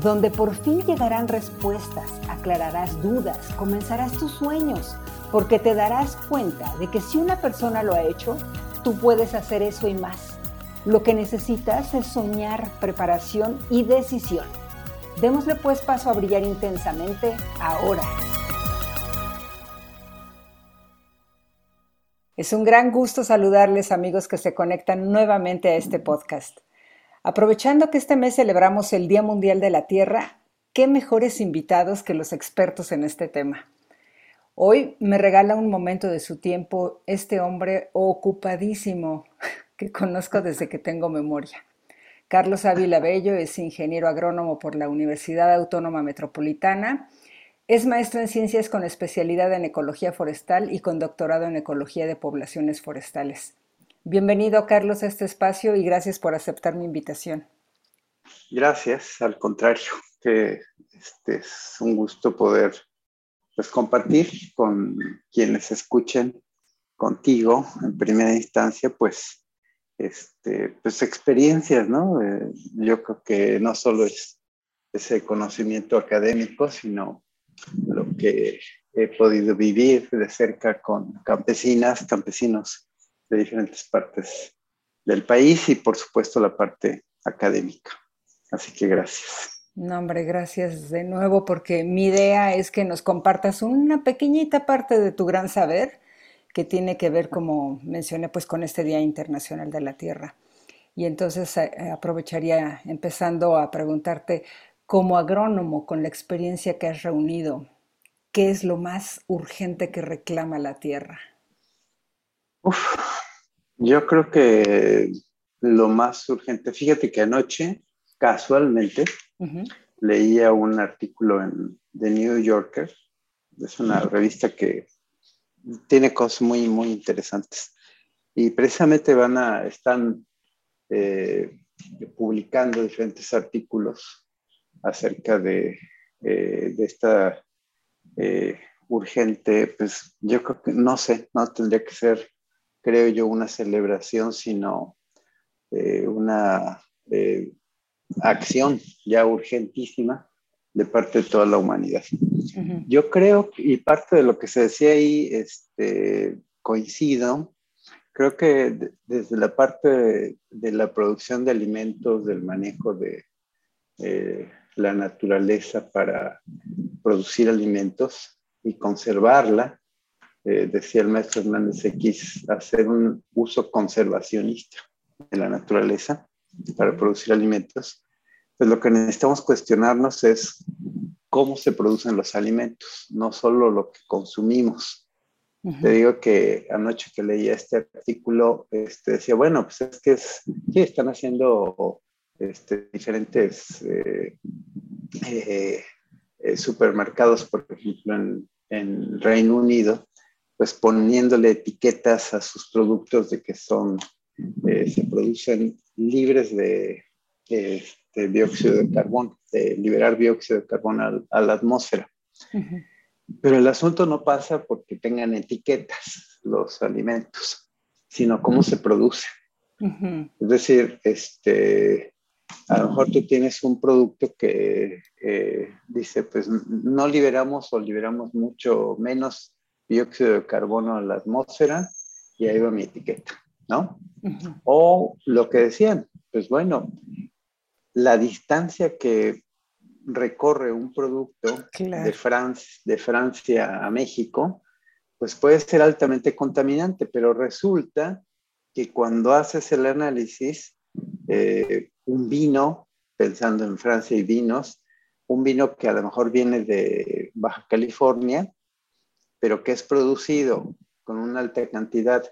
donde por fin llegarán respuestas, aclararás dudas, comenzarás tus sueños, porque te darás cuenta de que si una persona lo ha hecho, tú puedes hacer eso y más. Lo que necesitas es soñar, preparación y decisión. Démosle pues paso a brillar intensamente ahora. Es un gran gusto saludarles amigos que se conectan nuevamente a este podcast. Aprovechando que este mes celebramos el Día Mundial de la Tierra, qué mejores invitados que los expertos en este tema. Hoy me regala un momento de su tiempo este hombre ocupadísimo que conozco desde que tengo memoria. Carlos Ávila Bello es ingeniero agrónomo por la Universidad Autónoma Metropolitana. Es maestro en ciencias con especialidad en ecología forestal y con doctorado en ecología de poblaciones forestales. Bienvenido, Carlos, a este espacio y gracias por aceptar mi invitación. Gracias, al contrario, que este es un gusto poder pues, compartir con quienes escuchen contigo en primera instancia, pues este, pues experiencias, ¿no? Eh, yo creo que no solo es ese conocimiento académico, sino lo que he podido vivir de cerca con campesinas, campesinos de diferentes partes del país y por supuesto la parte académica. Así que gracias. No, hombre, gracias de nuevo porque mi idea es que nos compartas una pequeñita parte de tu gran saber que tiene que ver, como mencioné, pues con este Día Internacional de la Tierra. Y entonces eh, aprovecharía empezando a preguntarte, como agrónomo, con la experiencia que has reunido, ¿qué es lo más urgente que reclama la Tierra? Yo creo que lo más urgente, fíjate que anoche, casualmente, leía un artículo en The New Yorker, es una revista que tiene cosas muy, muy interesantes. Y precisamente van a, están eh, publicando diferentes artículos acerca de, eh, de esta eh, urgente, pues yo creo que, no sé, no tendría que ser, creo yo, una celebración, sino una acción ya urgentísima de parte de toda la humanidad. Yo creo, y parte de lo que se decía ahí, este, coincido, creo que desde la parte de, la producción de alimentos, del manejo de eh, la naturaleza para producir alimentos y conservarla, eh, decía el maestro Hernández X, hacer un uso conservacionista de la naturaleza para producir alimentos, pues lo que necesitamos cuestionarnos es cómo se producen los alimentos, no solo lo que consumimos. Te digo que anoche que leía este artículo, este, decía, bueno, pues es que es, sí, están haciendo este, diferentes eh, eh, eh, supermercados, por ejemplo, en, en, Reino Unido, pues poniéndole etiquetas a sus productos de que son, se producen libres de, de dióxido de carbono, de liberar dióxido de carbono a, la atmósfera. Pero el asunto no pasa porque tengan etiquetas los alimentos, sino cómo se produce. Es decir, este, a lo mejor tú tienes un producto que eh, dice, pues no liberamos o liberamos mucho menos dióxido de carbono a la atmósfera y ahí va mi etiqueta, ¿no? O lo que decían, pues bueno, la distancia que recorre un producto de, de Francia a México, pues puede ser altamente contaminante, pero resulta que cuando haces el análisis, eh, un vino, pensando en Francia y vinos, un vino que a lo mejor viene de Baja California, pero que es producido con una alta cantidad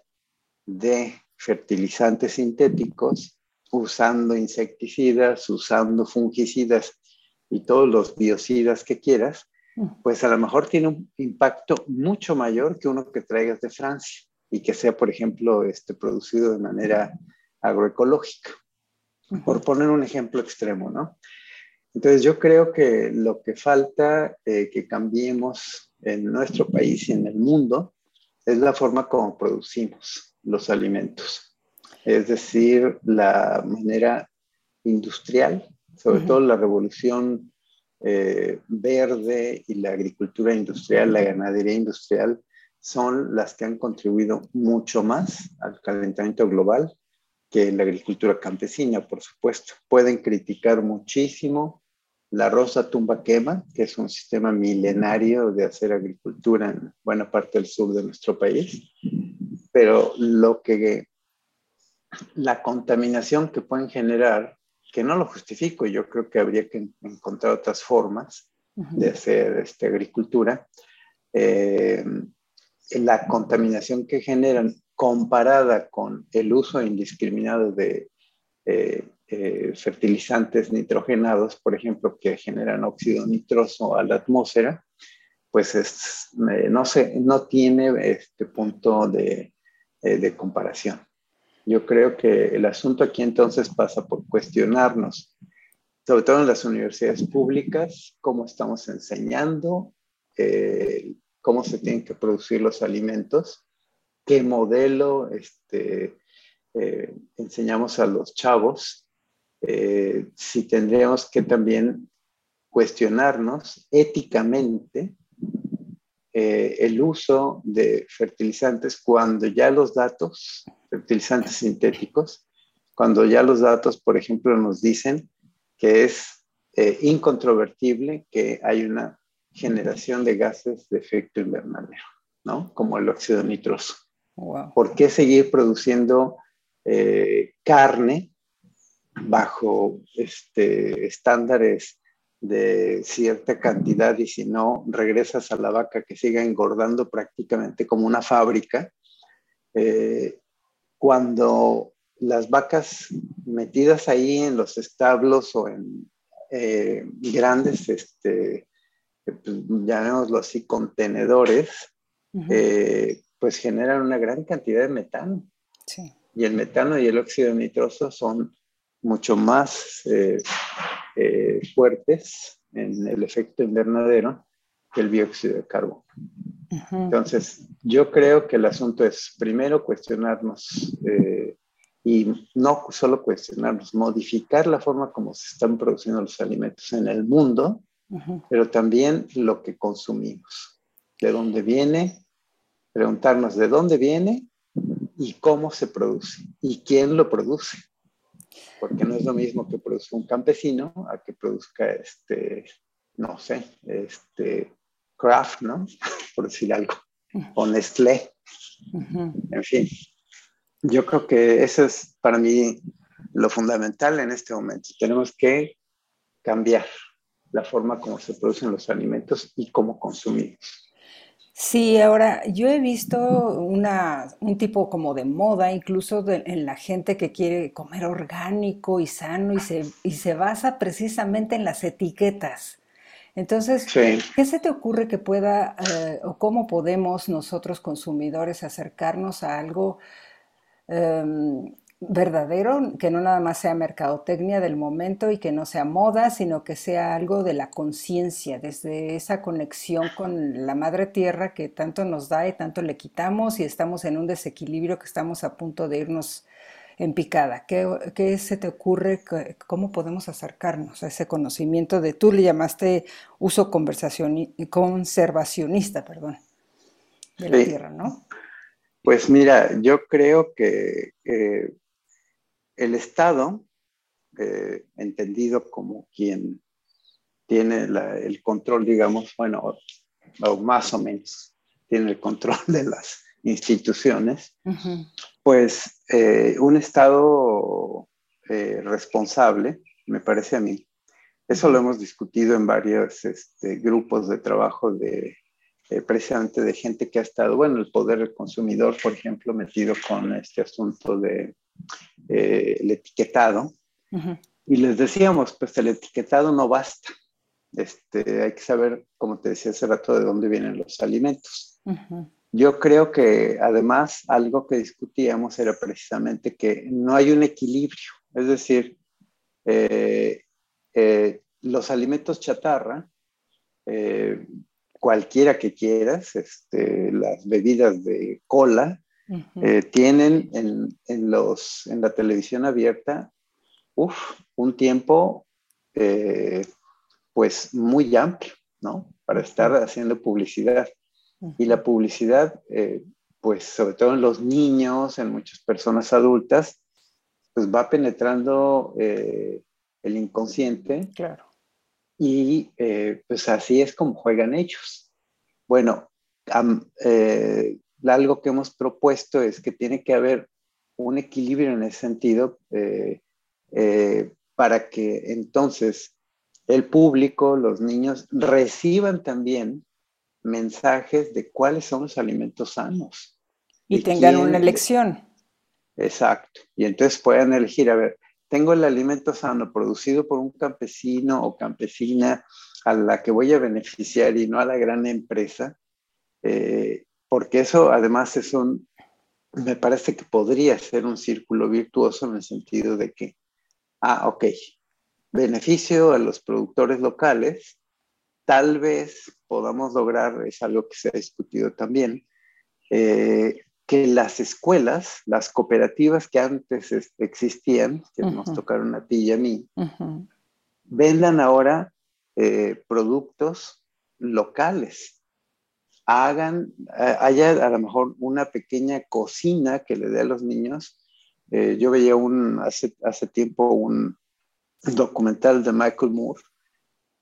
de fertilizantes sintéticos, usando insecticidas, usando fungicidas y todos los biocidas que quieras, pues a lo mejor tiene un impacto mucho mayor que uno que traigas de Francia y que sea, por ejemplo, este, producido de manera agroecológica, por poner un ejemplo extremo, ¿no? Entonces yo creo que lo que falta eh, que cambiemos en nuestro país y en el mundo es la forma como producimos los alimentos, es decir, la manera industrial, sobre todo la revolución eh, verde y la agricultura industrial, la ganadería industrial, son las que han contribuido mucho más al calentamiento global que la agricultura campesina, por supuesto. Pueden criticar muchísimo la rosa tumba quema, que es un sistema milenario de hacer agricultura en buena parte del sur de nuestro país, pero lo que la contaminación que pueden generar, que no lo justifico, yo creo que habría que encontrar otras formas de hacer esta agricultura, eh, la contaminación que generan comparada con el uso indiscriminado de eh, eh, fertilizantes nitrogenados, por ejemplo, que generan óxido nitroso a la atmósfera, pues es, eh, no, sé, no tiene este punto de, de comparación. Yo creo que el asunto aquí entonces pasa por cuestionarnos, sobre todo en las universidades públicas, cómo estamos enseñando, cómo se tienen que producir los alimentos qué modelo este, eh, enseñamos a los chavos, eh, si tendríamos que también cuestionarnos éticamente eh, el uso de fertilizantes cuando ya los datos, fertilizantes sintéticos, cuando ya los datos, por ejemplo, nos dicen que es incontrovertible que hay una generación de gases de efecto invernadero, ¿no? Como el óxido nitroso. ¿Por qué seguir produciendo eh, carne bajo este, estándares de cierta cantidad y si no regresas a la vaca que siga engordando prácticamente como una fábrica? Eh, cuando las vacas metidas ahí en los establos o en eh, grandes, este, pues, llamémoslo así, contenedores, pues generan una gran cantidad de metano. Y el metano y el óxido nitroso son mucho más eh, eh, fuertes en el efecto invernadero que el dióxido de carbono. Entonces, yo creo que el asunto es primero cuestionarnos eh, y no solo cuestionarnos, modificar la forma como se están produciendo los alimentos en el mundo, pero también lo que consumimos, de dónde viene, preguntarnos de dónde viene y cómo se produce y quién lo produce. Porque no es lo mismo que produzca un campesino a que produzca este, no sé, este, Kraft, ¿no? Por decir algo, o Nestlé. En fin, yo creo que eso es para mí lo fundamental en este momento. Tenemos que cambiar la forma como se producen los alimentos y cómo consumimos. Sí, ahora yo he visto una, un tipo como de moda, incluso en la gente que quiere comer orgánico y sano y se, y se basa precisamente en las etiquetas. Entonces, ¿qué se te ocurre que pueda eh, o cómo podemos nosotros consumidores acercarnos a algo em, verdadero, que no nada más sea mercadotecnia del momento y que no sea moda, sino que sea algo de la conciencia, desde esa conexión con la madre tierra que tanto nos da y tanto le quitamos y estamos en un desequilibrio que estamos a punto de irnos en picada. ¿Qué, se te ocurre? ¿Cómo podemos acercarnos a ese conocimiento de, tú le llamaste uso conservacionista, perdón, de la tierra, ¿no? Pues mira, yo creo que el Estado, eh, entendido como quien tiene el control, digamos, bueno, o más o menos, tiene el control de las instituciones, pues eh, un Estado eh, responsable, me parece a mí, eso lo hemos discutido en varios este, grupos de trabajo de precisamente de gente que ha estado, bueno, el poder del consumidor, por ejemplo, metido con este asunto de eh, el etiquetado. Y les decíamos, pues el etiquetado no basta. este, hay que saber, como te decía hace rato, de dónde vienen los alimentos. Yo creo que además algo que discutíamos era precisamente que no hay un equilibrio, es decir, eh, eh, los alimentos chatarra, eh, cualquiera que quieras, este, las bebidas de cola, tienen en, los, en la televisión abierta un tiempo pues muy amplio, ¿no? Para estar haciendo publicidad. Y la publicidad, eh, pues sobre todo en los niños, en muchas personas adultas, pues va penetrando eh, el inconsciente. Claro. Y eh, pues así es como juegan ellos. Bueno, algo que hemos propuesto es que tiene que haber un equilibrio en ese sentido para que entonces el público, los niños, reciban también mensajes de cuáles son los alimentos sanos. Y tengan una elección. Exacto. Y entonces puedan elegir, a ver, tengo el alimento sano producido por un campesino o campesina a la que voy a beneficiar y no a la gran empresa, eh, porque eso además es un, me parece que podría ser un círculo virtuoso en el sentido de que, ah, ok, beneficio a los productores locales, tal vez podamos lograr, es algo que se ha discutido también, eh, que las escuelas, las cooperativas que antes existían, que nos tocaron a ti y a mí, vendan ahora eh, productos locales. Hagan, haya a lo mejor una pequeña cocina que le dé a los niños. Eh, yo veía un, hace, hace tiempo un, documental de Michael Moore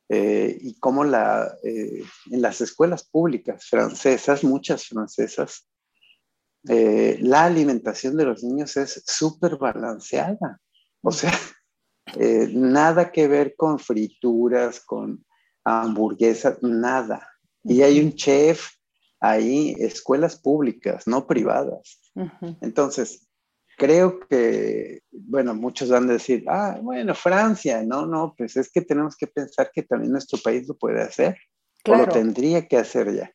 eh, y cómo la, eh, en las escuelas públicas francesas, muchas francesas, eh, la alimentación de los niños es súper balanceada. O sea, nada que ver con frituras, con hamburguesas, nada. Y hay un chef ahí, escuelas públicas, no privadas. Entonces, creo que, bueno, muchos van a decir, ah, bueno, Francia, no, no, pues es que tenemos que pensar que también nuestro país lo puede hacer, o lo tendría que hacer ya.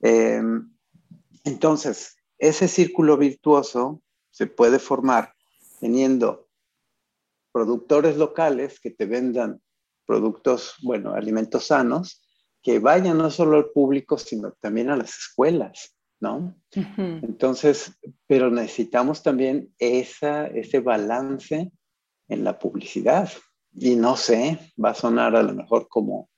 Em, entonces, ese círculo virtuoso se puede formar teniendo productores locales que te vendan productos, bueno, alimentos sanos, que vayan no solo al público, sino también a las escuelas. ¿no? Entonces, pero necesitamos también esa, ese balance en la publicidad. Y no sé, va a sonar a lo mejor como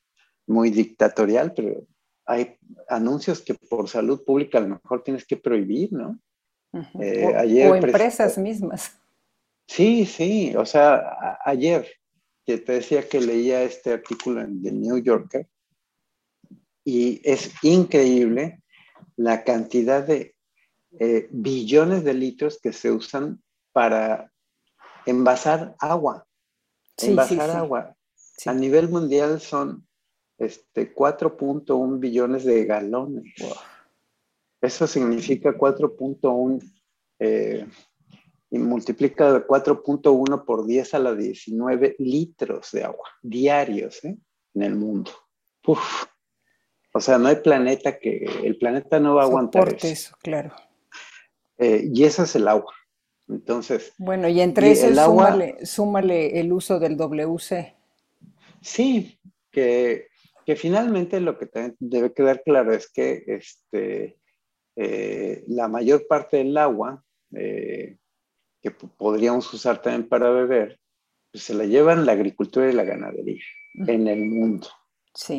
muy dictatorial, pero hay anuncios que por salud pública a lo mejor tienes que prohibir, ¿no? Eh, o, ayer empresas mismas. Sí, sí, o sea, ayer que te decía que leía este artículo en The New Yorker y es increíble la cantidad de eh, billones de litros que se usan para envasar agua. envasar agua. A nivel mundial son este, 4.1 billones de galones. Eso significa 4.1 eh, y multiplica 4.1 por 10 a la 19 litros de agua diarios ¿eh? en el mundo. Uf, o sea, no hay planeta que, el planeta no va a aguantar eso. claro. Eh, y eso es el agua. Entonces. Bueno, y entre eso, súmale, el uso del WC. Sí, que, finalmente lo que debe quedar claro es que este, eh, la mayor parte del agua eh, que podríamos usar también para beber, pues se la llevan la agricultura y la ganadería en el mundo.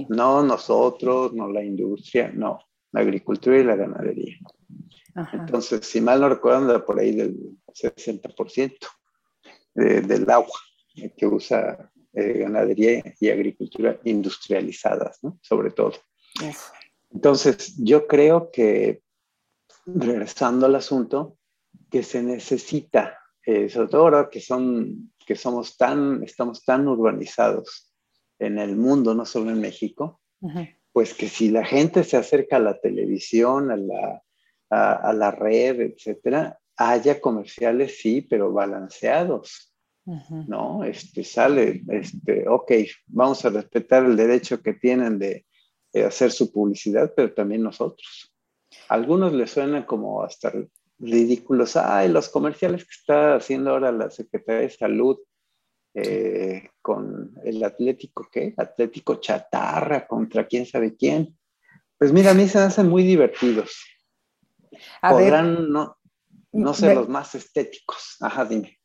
No nosotros, no la industria, no, la agricultura y la ganadería. Entonces, si mal no recuerdo, anda por ahí del 60% del agua que usa eh, ganadería y agricultura industrializadas, ¿no? Sobre todo. Entonces, yo creo que, regresando al asunto, que se necesita, eh, sobre todo ahora que, son, que somos tan, estamos tan urbanizados, en el mundo, no solo en México, pues que si la gente se acerca a la televisión, a la, a, la red, etcétera, haya comerciales, sí, pero balanceados. ¿no? Este, sale, este, ok, vamos a respetar el derecho que tienen de, hacer su publicidad, pero también nosotros. algunos les suenan como hasta ridículos, ay, los comerciales que está haciendo ahora la Secretaría de Salud eh, con el Atlético, ¿qué? Atlético Chatarra contra quién sabe quién. Pues mira, a mí se me hacen muy divertidos. Podrán no, no ser los más estéticos. Ajá, dime.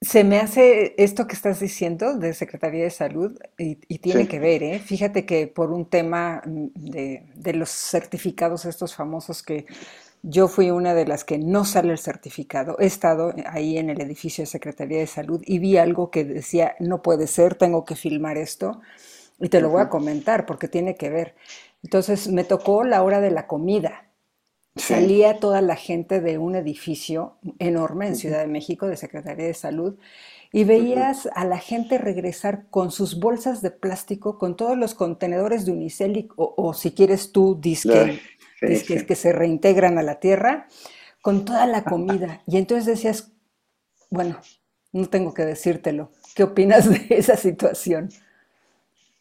Se me hace esto que estás diciendo de Secretaría de Salud y, tiene que ver, ¿eh? Fíjate que por un tema de, de, los certificados estos famosos que yo fui una de las que no sale el certificado, he estado ahí en el edificio de Secretaría de Salud y vi algo que decía, no puede ser, tengo que filmar esto y te lo voy a comentar porque tiene que ver. Entonces me tocó la hora de la comida. Salía toda la gente de un edificio enorme en Ciudad de México, de Secretaría de Salud, y veías a la gente regresar con sus bolsas de plástico, con todos los contenedores de unicel, o, si quieres tú, disque, que se reintegran a la tierra, con toda la comida. Y entonces decías, bueno, no tengo que decírtelo. ¿Qué opinas de esa situación?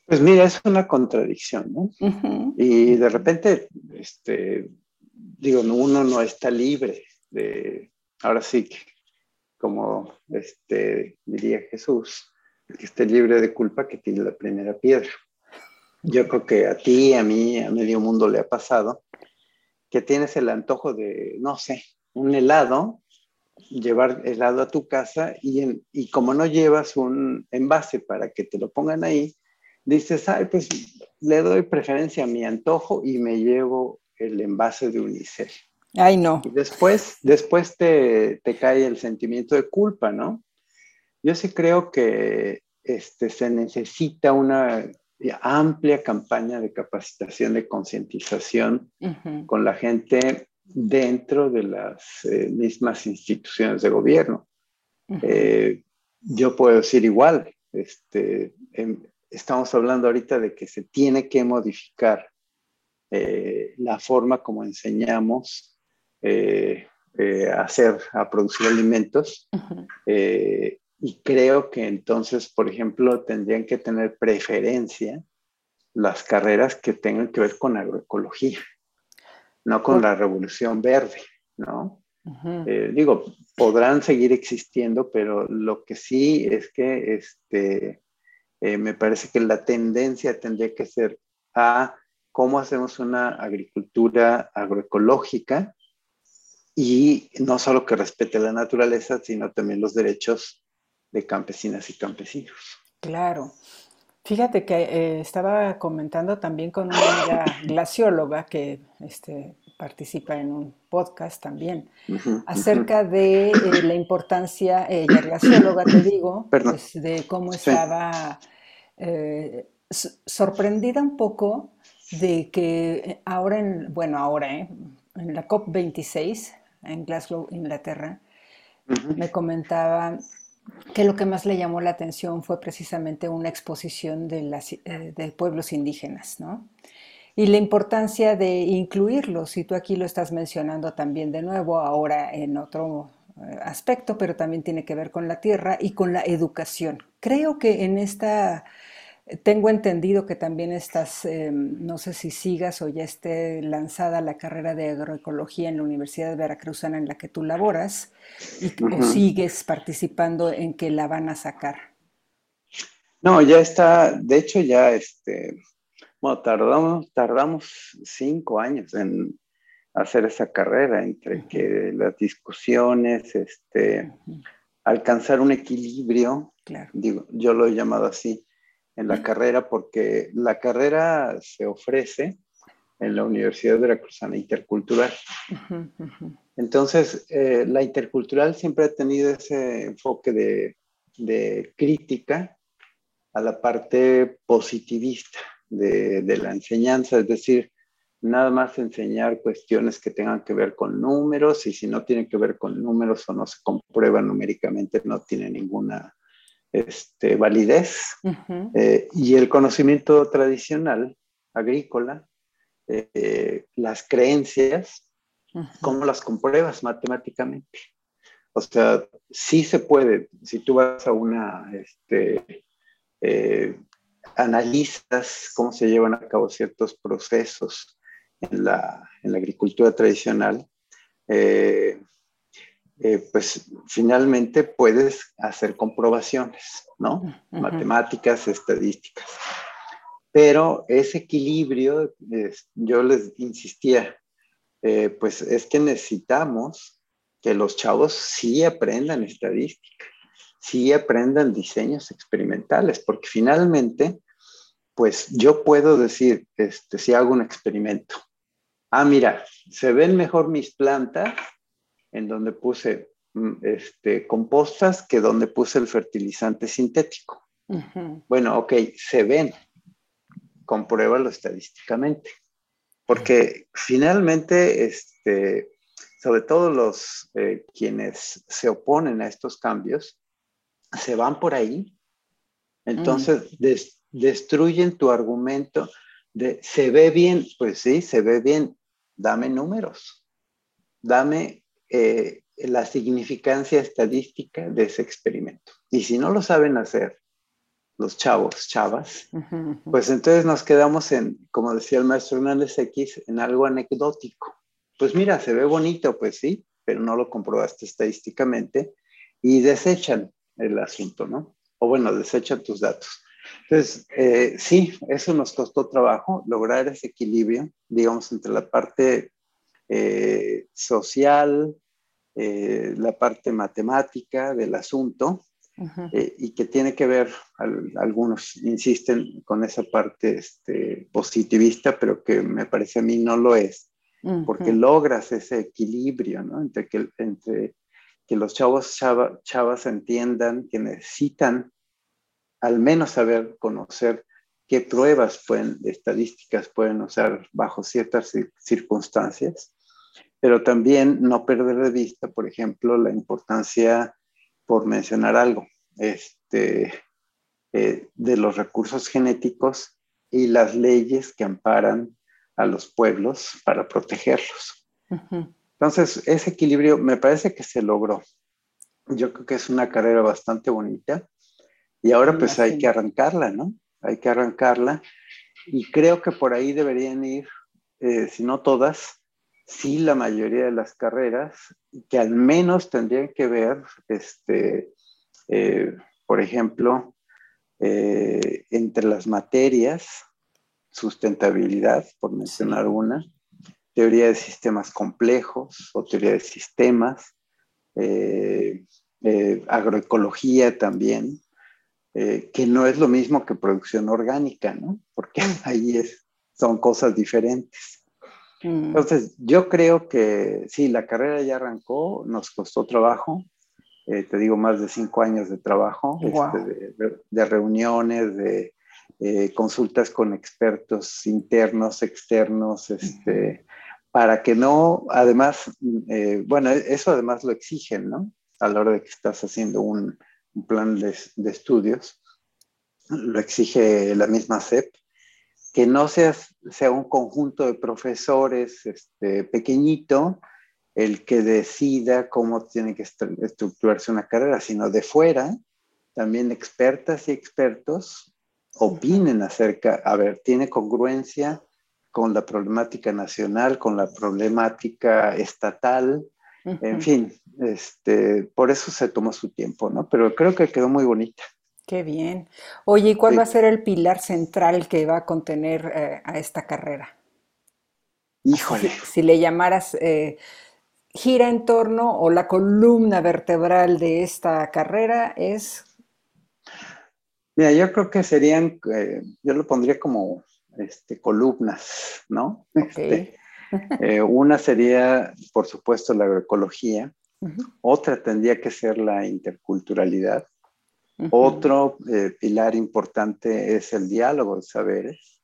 Pues mira, es una contradicción, ¿no? Y de repente, este, digo, uno no está libre de, ahora sí que, como este, diría Jesús, que esté libre de culpa que tiene la primera piedra. Yo creo que a ti, a mí, a medio mundo le ha pasado que tienes el antojo de, no sé, un helado, llevar helado a tu casa y, y como no llevas un envase para que te lo pongan ahí, dices, ay, pues le doy preferencia a mi antojo y me llevo el envase de unicel. Ay, no. Y después, después te, cae el sentimiento de culpa, ¿no? Yo sí creo que este, se necesita una amplia campaña de capacitación, de concientización con la gente dentro de las eh, mismas instituciones de gobierno. Eh, yo puedo decir igual, este, em, estamos hablando ahorita de que se tiene que modificar eh, la forma como enseñamos a hacer, a producir alimentos. Y creo que entonces, por ejemplo, tendrían que tener preferencia las carreras que tengan que ver con agroecología, no con la revolución verde, ¿no? digo, podrán seguir existiendo, pero lo que sí es que este, me parece que la tendencia tendría que ser a cómo hacemos una agricultura agroecológica y no solo que respete la naturaleza, sino también los derechos de campesinas y campesinos. Claro. Fíjate que eh, estaba comentando también con una amiga glacióloga que este, participa en un podcast también, acerca de eh, la importancia, ella glacióloga, te digo, pues, de cómo estaba eh, sorprendida un poco de que eh, ahora, en, bueno, ahora, ¿eh? en la COP26 en Glasgow, Inglaterra, me comentaba que lo que más le llamó la atención fue precisamente una exposición de, las, eh, de pueblos indígenas, ¿no? Y la importancia de incluirlos, y tú aquí lo estás mencionando también de nuevo, ahora en otro aspecto, pero también tiene que ver con la tierra y con la educación. Creo que en esta tengo entendido que también estás, em, no sé si sigas o ya esté lanzada la carrera de agroecología en la Universidad de Veracruzana en la que tú laboras y o sigues participando en que la van a sacar. No, ya está, de hecho ya, este, bueno, tardamos, tardamos cinco años en hacer esa carrera, entre que las discusiones, este, alcanzar un equilibrio, digo, yo lo he llamado así, en la carrera porque la carrera se ofrece en la Universidad Veracruzana Intercultural. Entonces, eh, la intercultural siempre ha tenido ese enfoque de, de crítica a la parte positivista de, de, la enseñanza, es decir, nada más enseñar cuestiones que tengan que ver con números y si no tienen que ver con números o no se comprueban numéricamente, no tiene ninguna este, validez eh, y el conocimiento tradicional agrícola, eh, las creencias, ¿cómo las compruebas matemáticamente? O sea, sí se puede. Si tú vas a una, este, eh, analizas cómo se llevan a cabo ciertos procesos en la, en la agricultura tradicional, eh, eh, pues finalmente puedes hacer comprobaciones, ¿no? Matemáticas, estadísticas. Pero ese equilibrio, yo les insistía, eh, pues es que necesitamos que los chavos sí aprendan estadística, sí aprendan diseños experimentales, porque finalmente, pues yo puedo decir, este, si hago un experimento, ah, mira, se ven mejor mis plantas en donde puse mm, este, compostas que donde puse el fertilizante sintético. Bueno, ok, se ven, compruébalo estadísticamente. Porque finalmente, este, sobre todo los eh, quienes se oponen a estos cambios, se van por ahí. Entonces, destruyen tu argumento de, se ve bien, pues sí, se ve bien, dame números, dame eh, la significancia estadística de ese experimento. Y si no lo saben hacer los chavos, chavas, pues entonces nos quedamos en, como decía el maestro Hernández X, en algo anecdótico. Pues mira, se ve bonito, pues sí, pero no lo comprobaste estadísticamente y desechan el asunto, ¿no? O bueno, desechan tus datos. Entonces, eh, sí, eso nos costó trabajo, lograr ese equilibrio, digamos, entre la parte eh, social, eh, la parte matemática del asunto eh, y que tiene que ver, algunos insisten con esa parte este, positivista, pero que me parece a mí no lo es, porque logras ese equilibrio ¿no? entre, que, entre que los chavos chavas entiendan que necesitan al menos saber conocer qué pruebas pueden, estadísticas pueden usar bajo ciertas circunstancias pero también no perder de vista, por ejemplo, la importancia, por mencionar algo, este, eh, de los recursos genéticos y las leyes que amparan a los pueblos para protegerlos. Entonces, ese equilibrio me parece que se logró. Yo creo que es una carrera bastante bonita y ahora pues hay que arrancarla, ¿no? Hay que arrancarla y creo que por ahí deberían ir, eh, si no todas, sí la mayoría de las carreras que al menos tendrían que ver, este, eh, por ejemplo, eh, entre las materias, sustentabilidad, por mencionar una, teoría de sistemas complejos o teoría de sistemas, eh, agroecología también, que no es lo mismo que producción orgánica, ¿no? Porque ahí es, son cosas diferentes. Mm. Entonces, yo creo que sí, la carrera ya arrancó, nos costó trabajo, eh, te digo, más de cinco años de trabajo, este, de, reuniones, de eh, consultas con expertos internos, externos, este, para que no, además, eh, bueno, eso además lo exigen, ¿no? A la hora de que estás haciendo un, un plan de, de, estudios, lo exige la misma CEP que no sea, sea un conjunto de profesores este, pequeñito el que decida cómo tiene que estructurarse una carrera, sino de fuera, también expertas y expertos opinen acerca, a ver, tiene congruencia con la problemática nacional, con la problemática estatal, en fin, este, por eso se tomó su tiempo, ¿no? Pero creo que quedó muy bonita. Qué bien. Oye, ¿y cuál va a ser el pilar central que va a contener eh, a esta carrera? Híjole. Si, le llamaras eh, gira en torno o la columna vertebral de esta carrera es... Mira, yo creo que serían, eh, yo lo pondría como este, columnas, ¿no? Este, una sería, por supuesto, la agroecología. Otra tendría que ser la interculturalidad. Otro eh, pilar importante es el diálogo de saberes.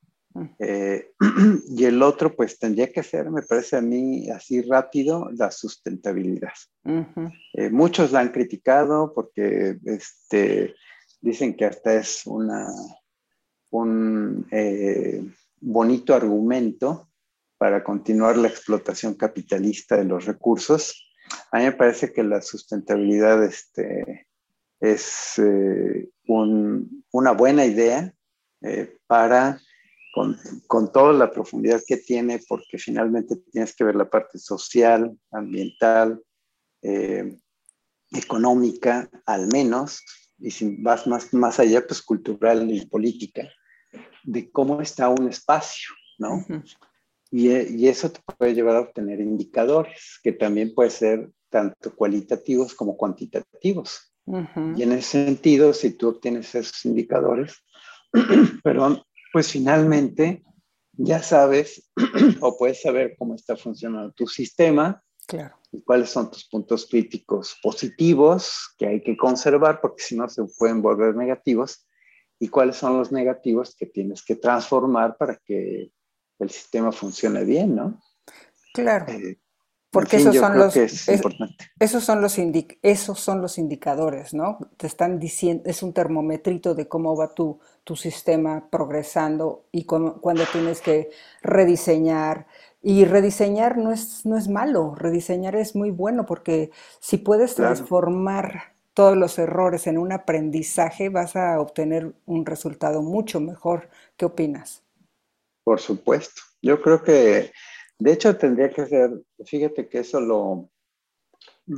Eh, y el otro, pues tendría que ser, me parece a mí así rápido, la sustentabilidad. Eh, muchos la han criticado porque este, dicen que hasta es una, un bonito argumento para continuar la explotación capitalista de los recursos. a mí me parece que la sustentabilidad este, es eh, una buena idea eh, para, con, con, toda la profundidad que tiene, porque finalmente tienes que ver la parte social, ambiental, eh, económica, al menos, y si vas más, más allá, pues cultural y política, de cómo está un espacio, ¿no? y, y, eso te puede llevar a obtener indicadores, que también pueden ser tanto cualitativos como cuantitativos. Y en ese sentido, si tú obtienes esos indicadores, perdón, pues finalmente ya sabes o puedes saber cómo está funcionando tu sistema claro. y cuáles son tus puntos críticos positivos que hay que conservar porque si no se pueden volver negativos y cuáles son los negativos que tienes que transformar para que el sistema funcione bien, ¿no? Claro. Eh, porque esos, son los, esos, son los esos son los indicadores, ¿no? Te están diciendo, es un termometrito de cómo va tu, tu sistema progresando y cuando tienes que rediseñar. Y rediseñar no es, no es malo, rediseñar es muy bueno porque si puedes transformar todos los errores en un aprendizaje, vas a obtener un resultado mucho mejor. ¿Qué opinas? Por supuesto. Yo creo que de hecho, tendría que ser, fíjate que eso lo,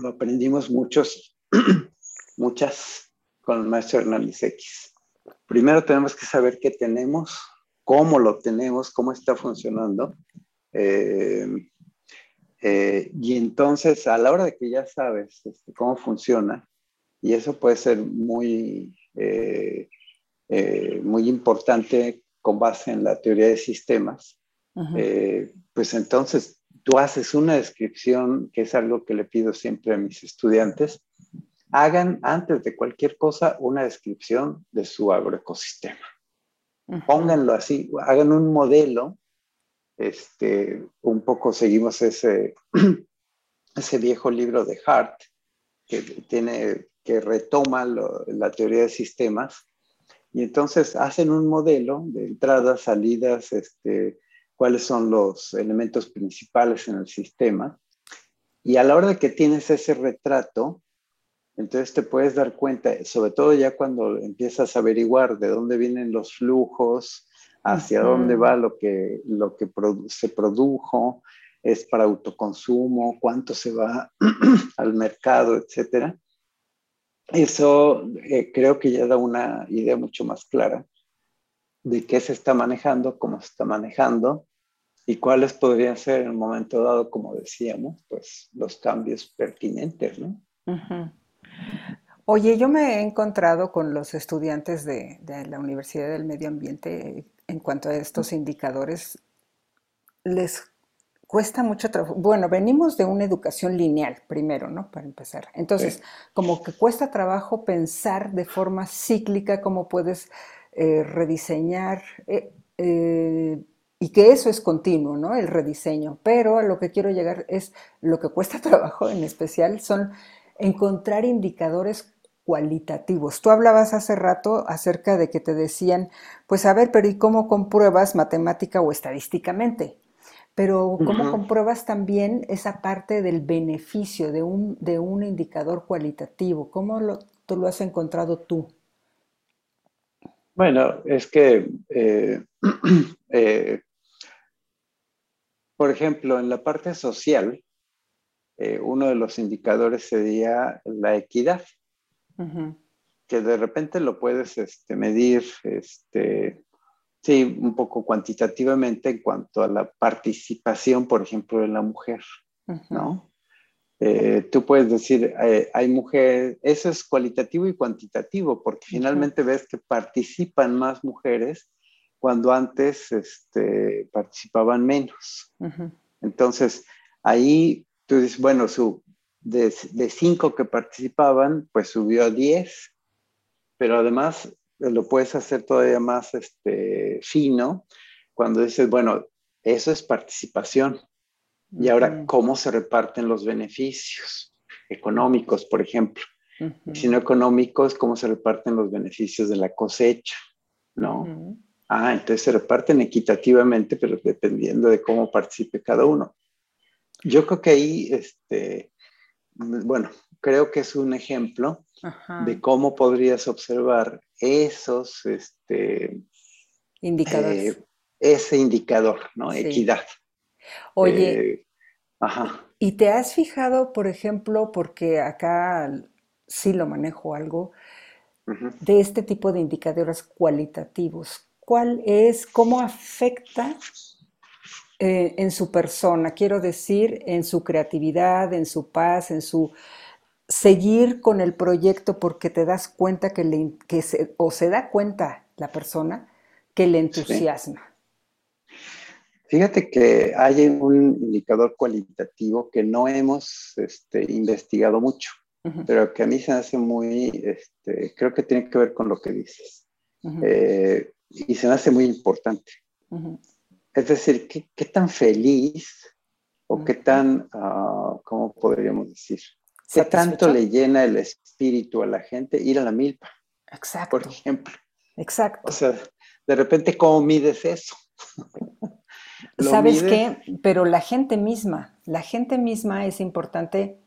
aprendimos muchos, muchas con el maestro Hernández X. Primero tenemos que saber qué tenemos, cómo lo tenemos, cómo está funcionando. Eh, eh, y entonces, a la hora de que ya sabes este, cómo funciona, y eso puede ser muy, eh, muy importante con base en la teoría de sistemas, eh, pues entonces tú haces una descripción, que es algo que le pido siempre a mis estudiantes, hagan antes de cualquier cosa una descripción de su agroecosistema. Pónganlo así, hagan un modelo, este, un poco seguimos ese, ese viejo libro de Hart, que, tiene, que retoma la teoría de sistemas, y entonces hacen un modelo de entradas, salidas, este, cuáles son los elementos principales en el sistema. Y a la hora de que tienes ese retrato, entonces te puedes dar cuenta, sobre todo ya cuando empiezas a averiguar de dónde vienen los flujos, hacia dónde va lo que, lo que se produjo, es para autoconsumo, cuánto se va al mercado, etcétera. Eso eh, creo que ya da una idea mucho más clara de qué se está manejando, cómo se está manejando y cuáles podrían ser en un momento dado, como decíamos, pues los cambios pertinentes, ¿no? Oye, yo me he encontrado con los estudiantes de, de, la Universidad del Medio Ambiente en cuanto a estos indicadores. Les cuesta mucho trabajo. Bueno, venimos de una educación lineal primero, ¿no? Para empezar. Entonces, como que cuesta trabajo pensar de forma cíclica cómo puedes eh, rediseñar. Eh, eh, y que eso es continuo, ¿no? El rediseño. Pero a lo que quiero llegar es lo que cuesta trabajo en especial son encontrar indicadores cualitativos. Tú hablabas hace rato acerca de que te decían, pues a ver, pero ¿y cómo compruebas matemática o estadísticamente? Pero ¿cómo compruebas también esa parte del beneficio de un, de un indicador cualitativo? ¿Cómo lo, tú lo has encontrado tú? Bueno, es que eh, eh, por ejemplo, en la parte social, eh, uno de los indicadores sería la equidad, que de repente lo puedes este, medir, este, sí, un poco cuantitativamente en cuanto a la participación, por ejemplo, de la mujer, ¿no? Eh, tú puedes decir, eh, hay mujeres, eso es cualitativo y cuantitativo, porque finalmente ves que participan más mujeres cuando antes este, participaban menos. Entonces, ahí tú dices, bueno, su, de, cinco que participaban, pues subió a diez, pero además lo puedes hacer todavía más este, fino cuando dices, bueno, eso es participación. Y ahora, ¿cómo se reparten los beneficios económicos, por ejemplo? Si no económicos, ¿cómo se reparten los beneficios de la cosecha? ¿No? Ah, entonces se reparten equitativamente, pero dependiendo de cómo participe cada uno. Yo creo que ahí este, bueno, creo que es un ejemplo de cómo podrías observar esos este, indicadores. Eh, ese indicador, ¿no? Equidad. Oye, eh, ¿y te has fijado, por ejemplo, porque acá sí lo manejo algo, de este tipo de indicadores cualitativos? ¿Cuál es, cómo afecta eh, en su persona? Quiero decir, en su creatividad, en su paz, en su seguir con el proyecto porque te das cuenta que, le, que se, o se da cuenta la persona que le entusiasma. Fíjate que hay un indicador cualitativo que no hemos este, investigado mucho, pero que a mí se hace muy, este, creo que tiene que ver con lo que dices. Eh, y se me hace muy importante. Es decir, ¿qué, tan feliz o qué tan, uh, ¿cómo podríamos decir? ¿Qué tanto le llena el espíritu a la gente ir a la milpa? Exacto. Por ejemplo. Exacto. O sea, de repente, ¿cómo mides eso? ¿Sabes qué? Pero la gente misma, la gente misma es importante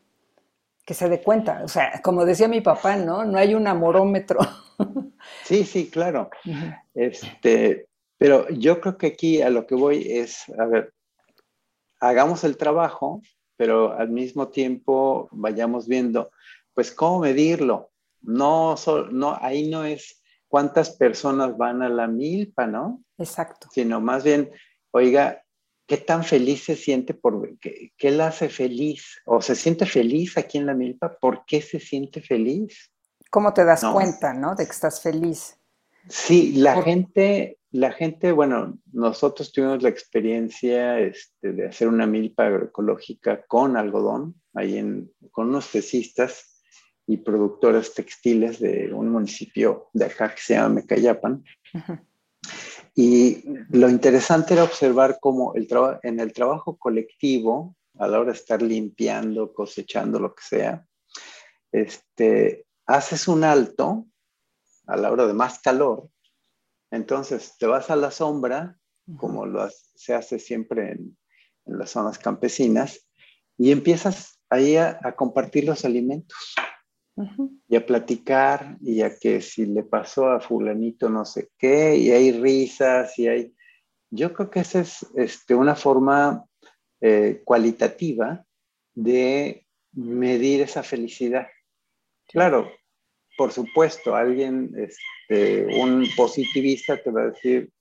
que se dé cuenta. O sea, como decía mi papá, ¿no? No hay un amorómetro. Sí, sí, claro. Este, pero yo creo que aquí a lo que voy es, a ver, hagamos el trabajo, pero al mismo tiempo vayamos viendo, pues, cómo medirlo. No, no, ahí no es cuántas personas van a la milpa, ¿no? Exacto. Sino más bien, oiga, ¿qué tan feliz se siente por qué, qué la hace feliz? ¿O se siente feliz aquí en la milpa? ¿Por qué se siente feliz? ¿Cómo te das cuenta, no? De que estás feliz. Sí, la gente, la gente, bueno, nosotros tuvimos la experiencia este, de hacer una milpa agroecológica con algodón, ahí en, con unos tesistas y productoras textiles de un municipio de acá que se llama Mecayapan. Y lo interesante era observar cómo el en el trabajo colectivo, a la hora de estar limpiando, cosechando, lo que sea, este, haces un alto a la hora de más calor, entonces te vas a la sombra, como lo se hace siempre en, las zonas campesinas, y empiezas ahí a compartir los alimentos y a platicar y a que si le pasó a fulanito no sé qué y hay risas y hay... Yo creo que esa es este, una forma eh, cualitativa de medir esa felicidad. Claro, por supuesto, alguien, este, un positivista te va a decir,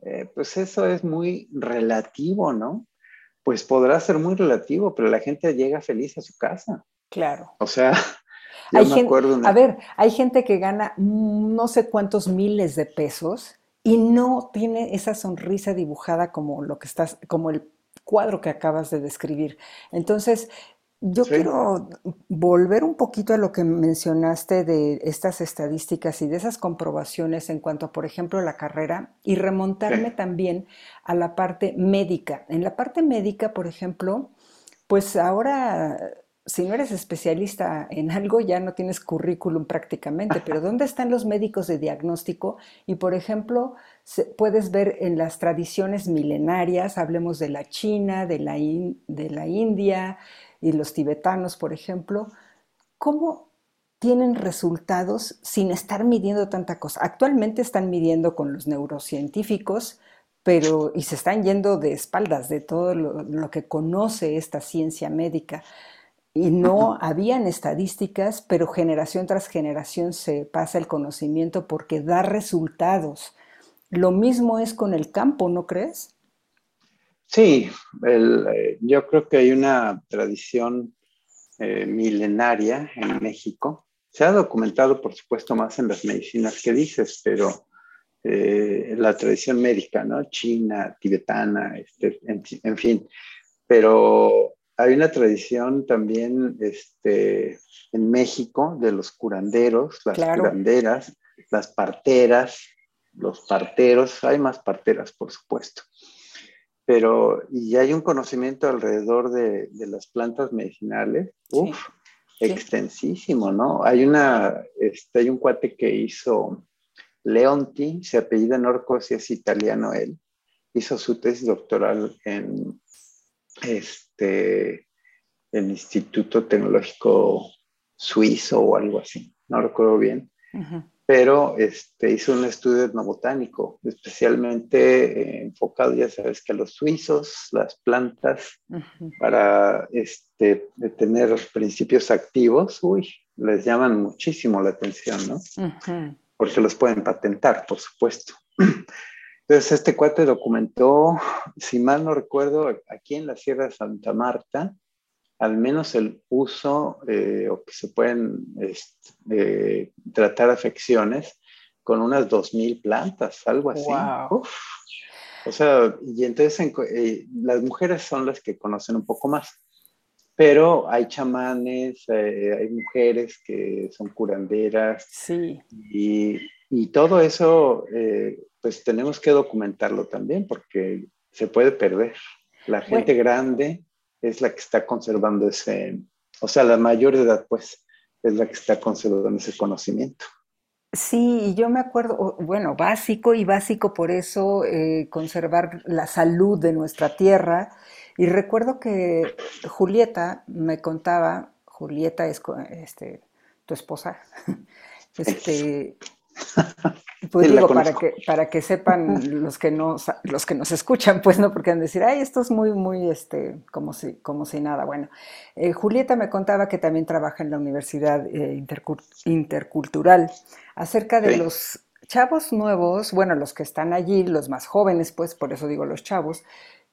eh, pues eso es muy relativo, ¿no? Pues podrá ser muy relativo, pero la gente llega feliz a su casa. Claro. O sea, a ver, hay gente que gana no sé cuántos miles de pesos y no tiene esa sonrisa dibujada como lo que estás, como el cuadro que acabas de describir. Entonces, yo quiero volver un poquito a lo que mencionaste de estas estadísticas y de esas comprobaciones en cuanto a, por ejemplo, la carrera y remontarme también a la parte médica. En la parte médica, por ejemplo, pues ahora si no eres especialista en algo, ya no tienes currículum prácticamente, pero ¿dónde están los médicos de diagnóstico? Y, por ejemplo, puedes ver en las tradiciones milenarias, hablemos de la China, de la, de la India y los tibetanos, por ejemplo, cómo tienen resultados sin estar midiendo tanta cosa. Actualmente están midiendo con los neurocientíficos, pero y se están yendo de espaldas de todo lo que conoce esta ciencia médica y no habían estadísticas, pero generación tras generación se pasa el conocimiento porque da resultados. Lo mismo es con el campo, ¿no crees? Sí, eh, yo creo que hay una tradición eh, milenaria en México. Se ha documentado, por supuesto, más en las medicinas que dices, pero eh, la tradición médica, ¿no? China, tibetana, este, en, fin. Pero hay una tradición también este, en México de los curanderos, las curanderas, las parteras, los parteros, hay más parteras, por supuesto. Pero, y hay un conocimiento alrededor de, las plantas medicinales, uff, extensísimo, ¿no? Hay una, este, hay un cuate que hizo Leonti, se apellida Norcos y es italiano él, hizo su tesis doctoral en este, el Instituto Tecnológico Suizo o algo así, no recuerdo bien, pero este, hizo un estudio etnobotánico, especialmente eh, enfocado, ya sabes, que a los suizos, las plantas, para este, tener principios activos, uy, les llaman muchísimo la atención, ¿no? Porque los pueden patentar, por supuesto. Entonces, este cuate documentó, si mal no recuerdo, aquí en la Sierra de Santa Marta, al menos el uso eh, o que se pueden este, eh, tratar afecciones con unas 2.000 plantas, algo así. O sea, y entonces eh, las mujeres son las que conocen un poco más, pero hay chamanes, hay mujeres que son curanderas. Sí. Y, y todo eso, pues tenemos que documentarlo también porque se puede perder. La gente grande es la que está conservando ese, o sea, la mayor edad, pues, es la que está conservando ese conocimiento. Sí, y yo me acuerdo, bueno, básico y básico por eso eh, conservar la salud de nuestra tierra. Y recuerdo que Julieta me contaba, Julieta es este, tu esposa, este, Pues digo, para que, para que sepan los que, nos, los que nos escuchan, pues no, porque han de decir, ay, esto es muy, muy, este, como si, como si nada. Bueno, eh, Julieta me contaba que también trabaja en la Universidad eh, Intercultural acerca de los chavos nuevos, bueno, los que están allí, los más jóvenes, pues, por eso digo los chavos,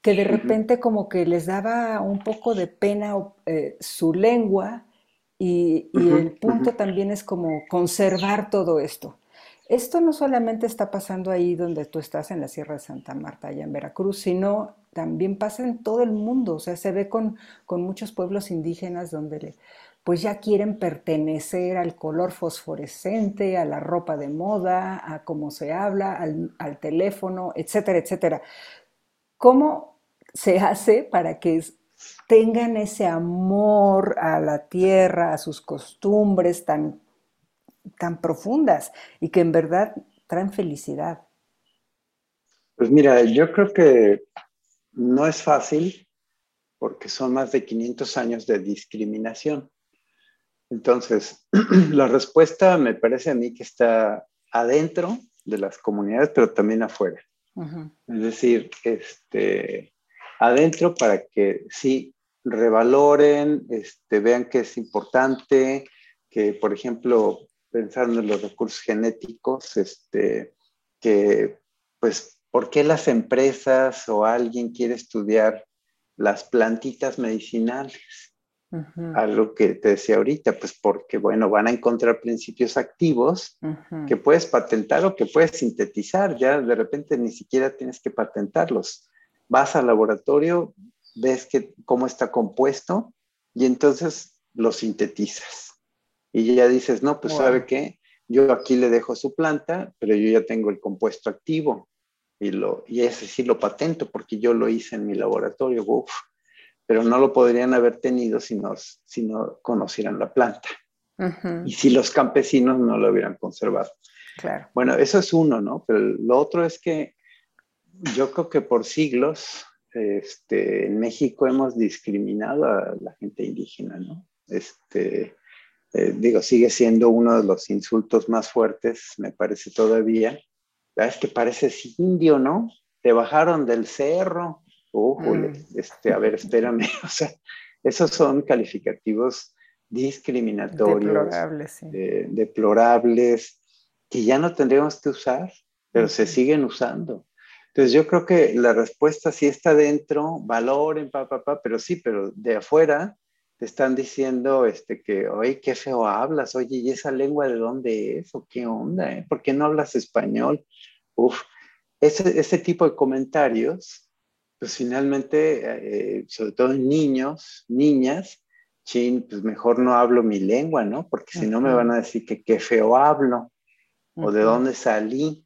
que de repente como que les daba un poco de pena eh, su lengua y, el punto también es como conservar todo esto. Esto no solamente está pasando ahí donde tú estás en la Sierra de Santa Marta, allá en Veracruz, sino también pasa en todo el mundo. O sea, se ve con, muchos pueblos indígenas donde pues ya quieren pertenecer al color fosforescente, a la ropa de moda, a cómo se habla, al, al teléfono, etcétera, etcétera. ¿Cómo se hace para que tengan ese amor a la tierra, a sus costumbres tan tan profundas y que en verdad traen felicidad? Pues mira, yo creo que no es fácil porque son más de 500 años de discriminación. Entonces, la respuesta me parece a mí que está adentro de las comunidades, pero también afuera. Es decir, este, adentro para que sí revaloren, este, vean que es importante, que por ejemplo pensando en los recursos genéticos, este, que pues, ¿por qué las empresas o alguien quiere estudiar las plantitas medicinales? Algo que te decía ahorita, pues porque, bueno, van a encontrar principios activos que puedes patentar o que puedes sintetizar, ya de repente ni siquiera tienes que patentarlos. Vas al laboratorio, ves que, cómo está compuesto y entonces lo sintetizas y ya dices, no, pues sabe qué, yo aquí le dejo su planta, pero yo ya tengo el compuesto activo y, lo, y ese sí lo patento porque yo lo hice en mi laboratorio, uf, pero no lo podrían haber tenido si no, si no conocieran la planta. Y si los campesinos no lo hubieran conservado. Claro. Bueno, eso es uno, ¿no? Pero lo otro es que yo creo que por siglos este, en México hemos discriminado a la gente indígena, ¿no? Este, eh, digo, sigue siendo uno de los insultos más fuertes, me parece todavía. Es que pareces indio, ¿no? Te bajaron del cerro. Mm. este, a ver, espérame. O sea, esos son calificativos discriminatorios, deplorables, sí. Eh, deplorables, que ya no tendríamos que usar, pero se siguen usando. Entonces yo creo que la respuesta sí está dentro, valoren, papá, pa, pa, pero sí, pero de afuera te están diciendo este, que, oye, qué feo hablas, oye, ¿y esa lengua de dónde es? ¿O qué onda? Eh? ¿Por qué no hablas español? Uf, ese, ese tipo de comentarios, pues finalmente, eh, sobre todo en niños, niñas, chin, pues mejor no hablo mi lengua, ¿no? Porque si no me van a decir que qué feo hablo o de dónde salí.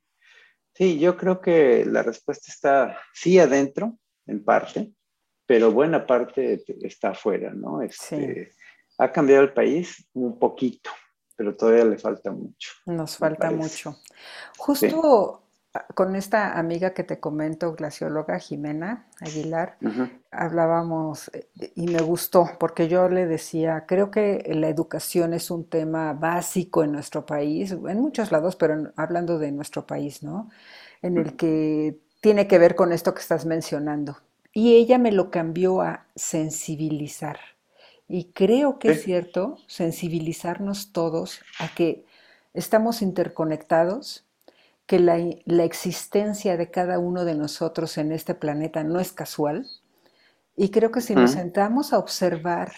Sí, yo creo que la respuesta está sí adentro, en parte, pero buena parte está afuera, ¿no? Este, ha cambiado el país un poquito, pero todavía le falta mucho. Nos falta mucho. Justo con esta amiga que te comento, glacióloga Jimena Aguilar, hablábamos eh, y me gustó porque yo le decía, creo que la educación es un tema básico en nuestro país, en muchos lados, pero hablando de nuestro país, ¿no? En el que tiene que ver con esto que estás mencionando. Y ella me lo cambió a sensibilizar. Y creo que es cierto sensibilizarnos todos a que estamos interconectados, que la, existencia de cada uno de nosotros en este planeta no es casual. Y creo que si nos sentamos a observar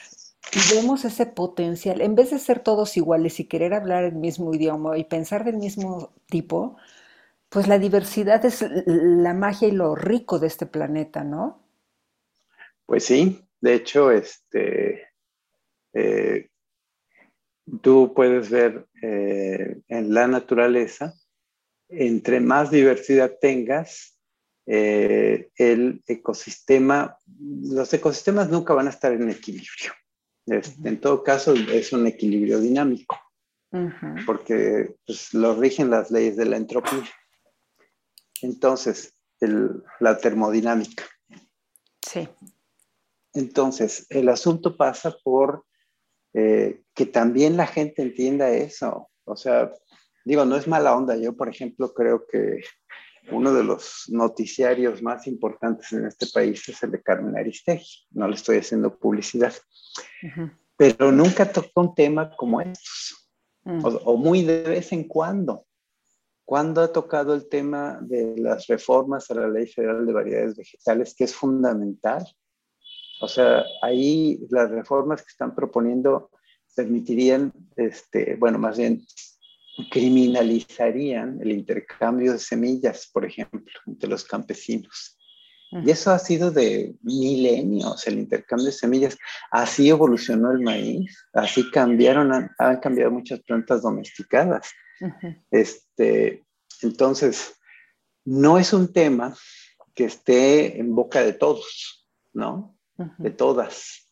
y vemos ese potencial, en vez de ser todos iguales y querer hablar el mismo idioma y pensar del mismo tipo, pues la diversidad es la magia y lo rico de este planeta, ¿no? Pues sí, de hecho, este, eh, tú puedes ver eh, en la naturaleza entre más diversidad tengas, eh, el ecosistema, los ecosistemas nunca van a estar en equilibrio. En todo caso, es un equilibrio dinámico, porque pues, lo rigen las leyes de la entropía. Entonces, la termodinámica. Sí. Entonces, el asunto pasa por eh, que también la gente entienda eso. O sea, digo, no es mala onda. Yo, por ejemplo, creo que uno de los noticiarios más importantes en este país es el de Carmen Aristegui. No le estoy haciendo publicidad. Pero nunca tocó un tema como estos, mm. o, muy de vez en cuando. ¿Cuándo ha tocado el tema de las reformas a la Ley Federal de Variedades Vegetales, que es fundamental? O sea, ahí las reformas que están proponiendo permitirían, este, bueno, más bien criminalizarían el intercambio de semillas, por ejemplo, entre los campesinos. Y eso ha sido de milenios, el intercambio de semillas. Así evolucionó el maíz, así cambiaron, han, cambiado muchas plantas domesticadas. este, entonces, no es un tema que esté en boca de todos, ¿no? De todas.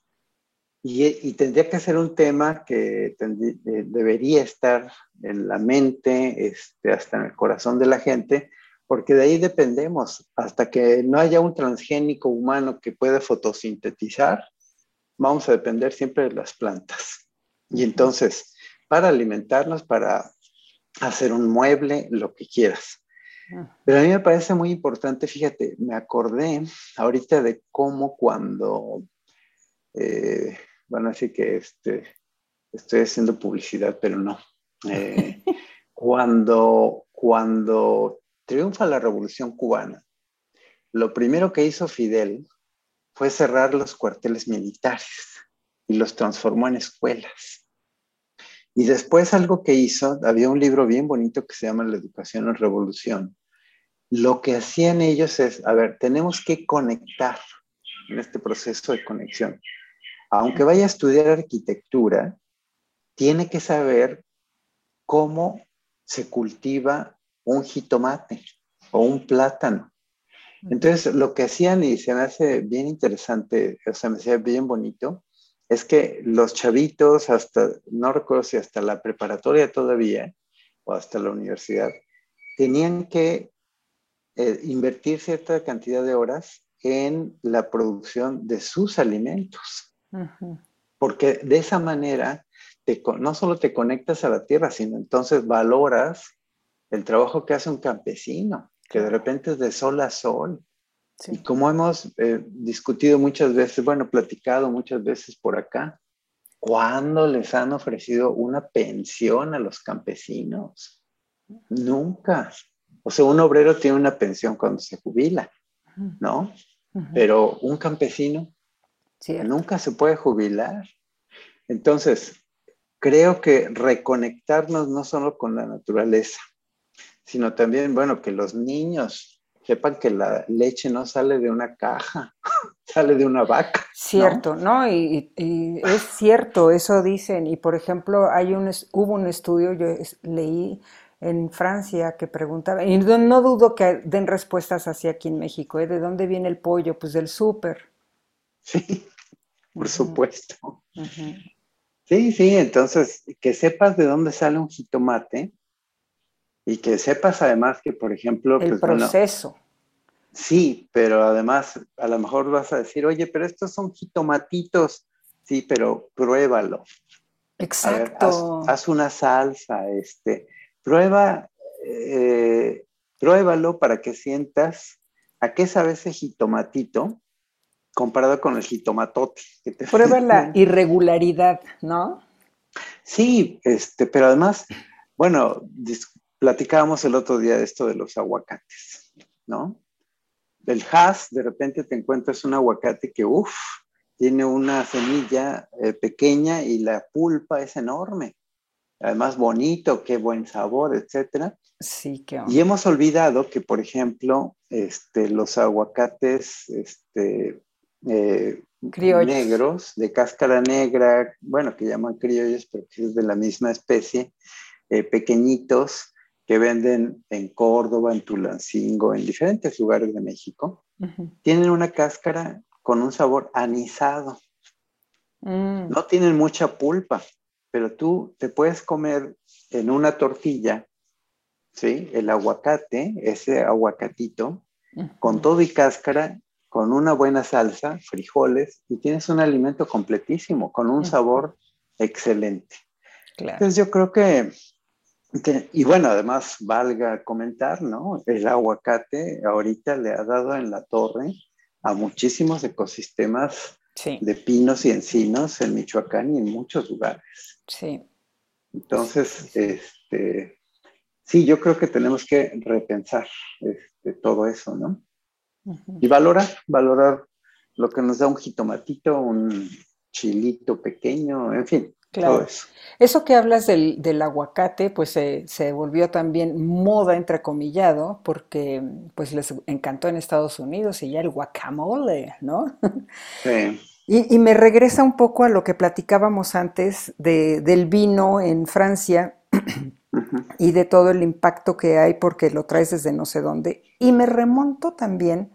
Y, tendría que ser un tema que debería estar en la mente, este, hasta en el corazón de la gente, porque de ahí dependemos. Hasta que no haya un transgénico humano que pueda fotosintetizar, vamos a depender siempre de las plantas. Y entonces, para alimentarnos, para hacer un mueble, lo que quieras. Pero a mí me parece muy importante, fíjate, me acordé ahorita de cómo cuando eh, bueno, así que este, estoy haciendo publicidad, pero no. Eh, cuando, cuando triunfa la revolución cubana, lo primero que hizo Fidel fue cerrar los cuarteles militares y los transformó en escuelas. Y después algo que hizo, había un libro bien bonito que se llama La educación en revolución. Lo que hacían ellos es, a ver, tenemos que conectar en este proceso de conexión aunque vaya a estudiar arquitectura, tiene que saber cómo se cultiva un jitomate o un plátano. Entonces, lo que hacían, y se me hace bien interesante, o sea, me hacía bien bonito, es que los chavitos, hasta, no recuerdo si hasta la preparatoria todavía, o hasta la universidad, tenían que eh, invertir cierta cantidad de horas en la producción de sus alimentos. Porque de esa manera no solo te conectas a la tierra, sino entonces valoras el trabajo que hace un campesino, que de repente es de sol a sol. Y como hemos eh, discutido muchas veces, bueno, platicado muchas veces por acá, ¿cuándo les han ofrecido una pensión a los campesinos? Nunca. O sea, un obrero tiene una pensión cuando se jubila, ¿no? Pero un campesino Nunca se puede jubilar. Entonces, creo que reconectarnos no solo con la naturaleza, sino también, bueno, que los niños sepan que la leche no sale de una caja, sale de una vaca. Cierto, ¿no? Y, es cierto, eso dicen. Y por ejemplo, hay un, hubo un estudio, yo leí en Francia que preguntaba, y no, dudo que den respuestas así aquí en México, ¿eh? ¿de dónde viene el pollo? Pues del súper. Sí, por supuesto. Sí, sí, entonces que sepas de dónde sale un jitomate Y que sepas además que, por ejemplo... El pues, proceso. sí, pero además a lo mejor vas a decir, oye, pero estos son jitomatitos. Sí, pero pruébalo. Exacto. haz, una salsa, este, prueba, eh, pruébalo para que sientas a qué sabe ese jitomatito comparado con el jitomatote. Prueba la irregularidad, ¿no? Sí, este, pero además, bueno, platicábamos el otro día de esto de los aguacates, ¿no? Del has, de repente te encuentras un aguacate que, uff, tiene una semilla eh, pequeña y la pulpa es enorme. Además, bonito, qué buen sabor, etcétera. Sí, qué Y hemos olvidado que, por ejemplo, este, los aguacates este, eh, negros, de cáscara negra, bueno, que llaman criollos, pero que es de la misma especie, eh, pequeñitos, que venden en Córdoba, en Tulancingo, en diferentes lugares de México, tienen una cáscara con un sabor anisado. Mm. No tienen mucha pulpa, pero tú te puedes comer en una tortilla, ¿sí? El aguacate, ese aguacatito, con todo y cáscara, con una buena salsa, frijoles, y tienes un alimento completísimo, con un sabor excelente. Entonces yo creo que, y bueno, además valga comentar, ¿no? El aguacate ahorita le ha dado en la torre a muchísimos ecosistemas de pinos y encinos en Michoacán y en muchos lugares. Sí. Entonces, este, sí, yo creo que tenemos que repensar este, todo eso, ¿no? Y valorar, valorar lo que nos da un jitomatito, un chilito pequeño, en fin, Claro. Eso. que hablas del, aguacate, pues se volvió también moda, entrecomillado, porque pues les encantó en Estados Unidos y ya el guacamole, ¿no? Sí. Y, me regresa un poco a lo que platicábamos antes de, del vino en Francia y de todo el impacto que hay porque lo traes desde no sé dónde. Y me remonto también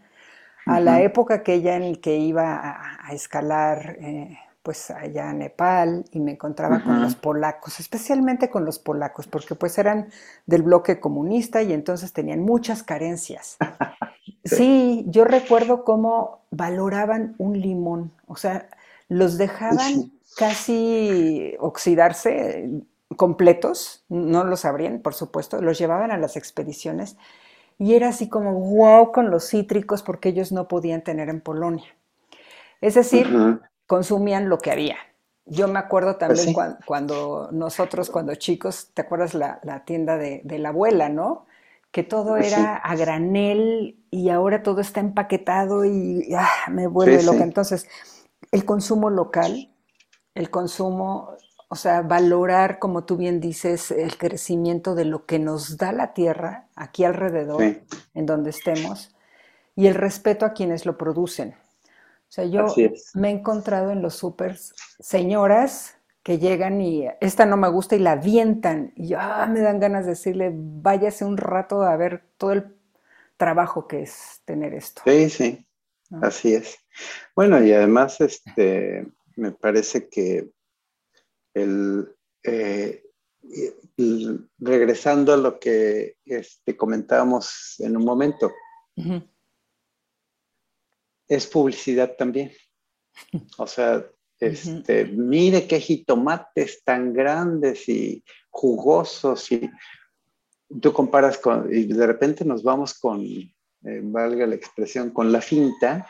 a la época aquella en que iba a, escalar eh, pues allá a Nepal y me encontraba con los polacos, especialmente con los polacos, porque pues eran del bloque comunista y entonces tenían muchas carencias. sí. yo recuerdo cómo valoraban un limón, o sea, los dejaban casi oxidarse completos, no los abrían, por supuesto, los llevaban a las expediciones y era así como wow con los cítricos porque ellos no podían tener en Polonia. Es decir, consumían lo que había. Yo me acuerdo pues también cuando, nosotros, cuando chicos, ¿te acuerdas la, tienda de, la abuela, no? Que todo pues era a granel y ahora todo está empaquetado y ah, me vuelve loca. Entonces, el consumo local, el consumo, o sea, valorar, como tú bien dices, el crecimiento de lo que nos da la tierra aquí alrededor, en donde estemos, y el respeto a quienes lo producen. O sea, yo me he encontrado en los supers señoras que llegan y esta no me gusta y la avientan. Y ya me dan ganas de decirle, váyase un rato a ver todo el trabajo que es tener esto. Sí, sí, así es. Bueno, y además, este, me parece que el, eh, regresando a lo que este, comentábamos en un momento, es publicidad también. O sea, este, mire qué jitomates tan grandes y jugosos y tú comparas con, y de repente nos vamos con, eh, valga la expresión, con la finta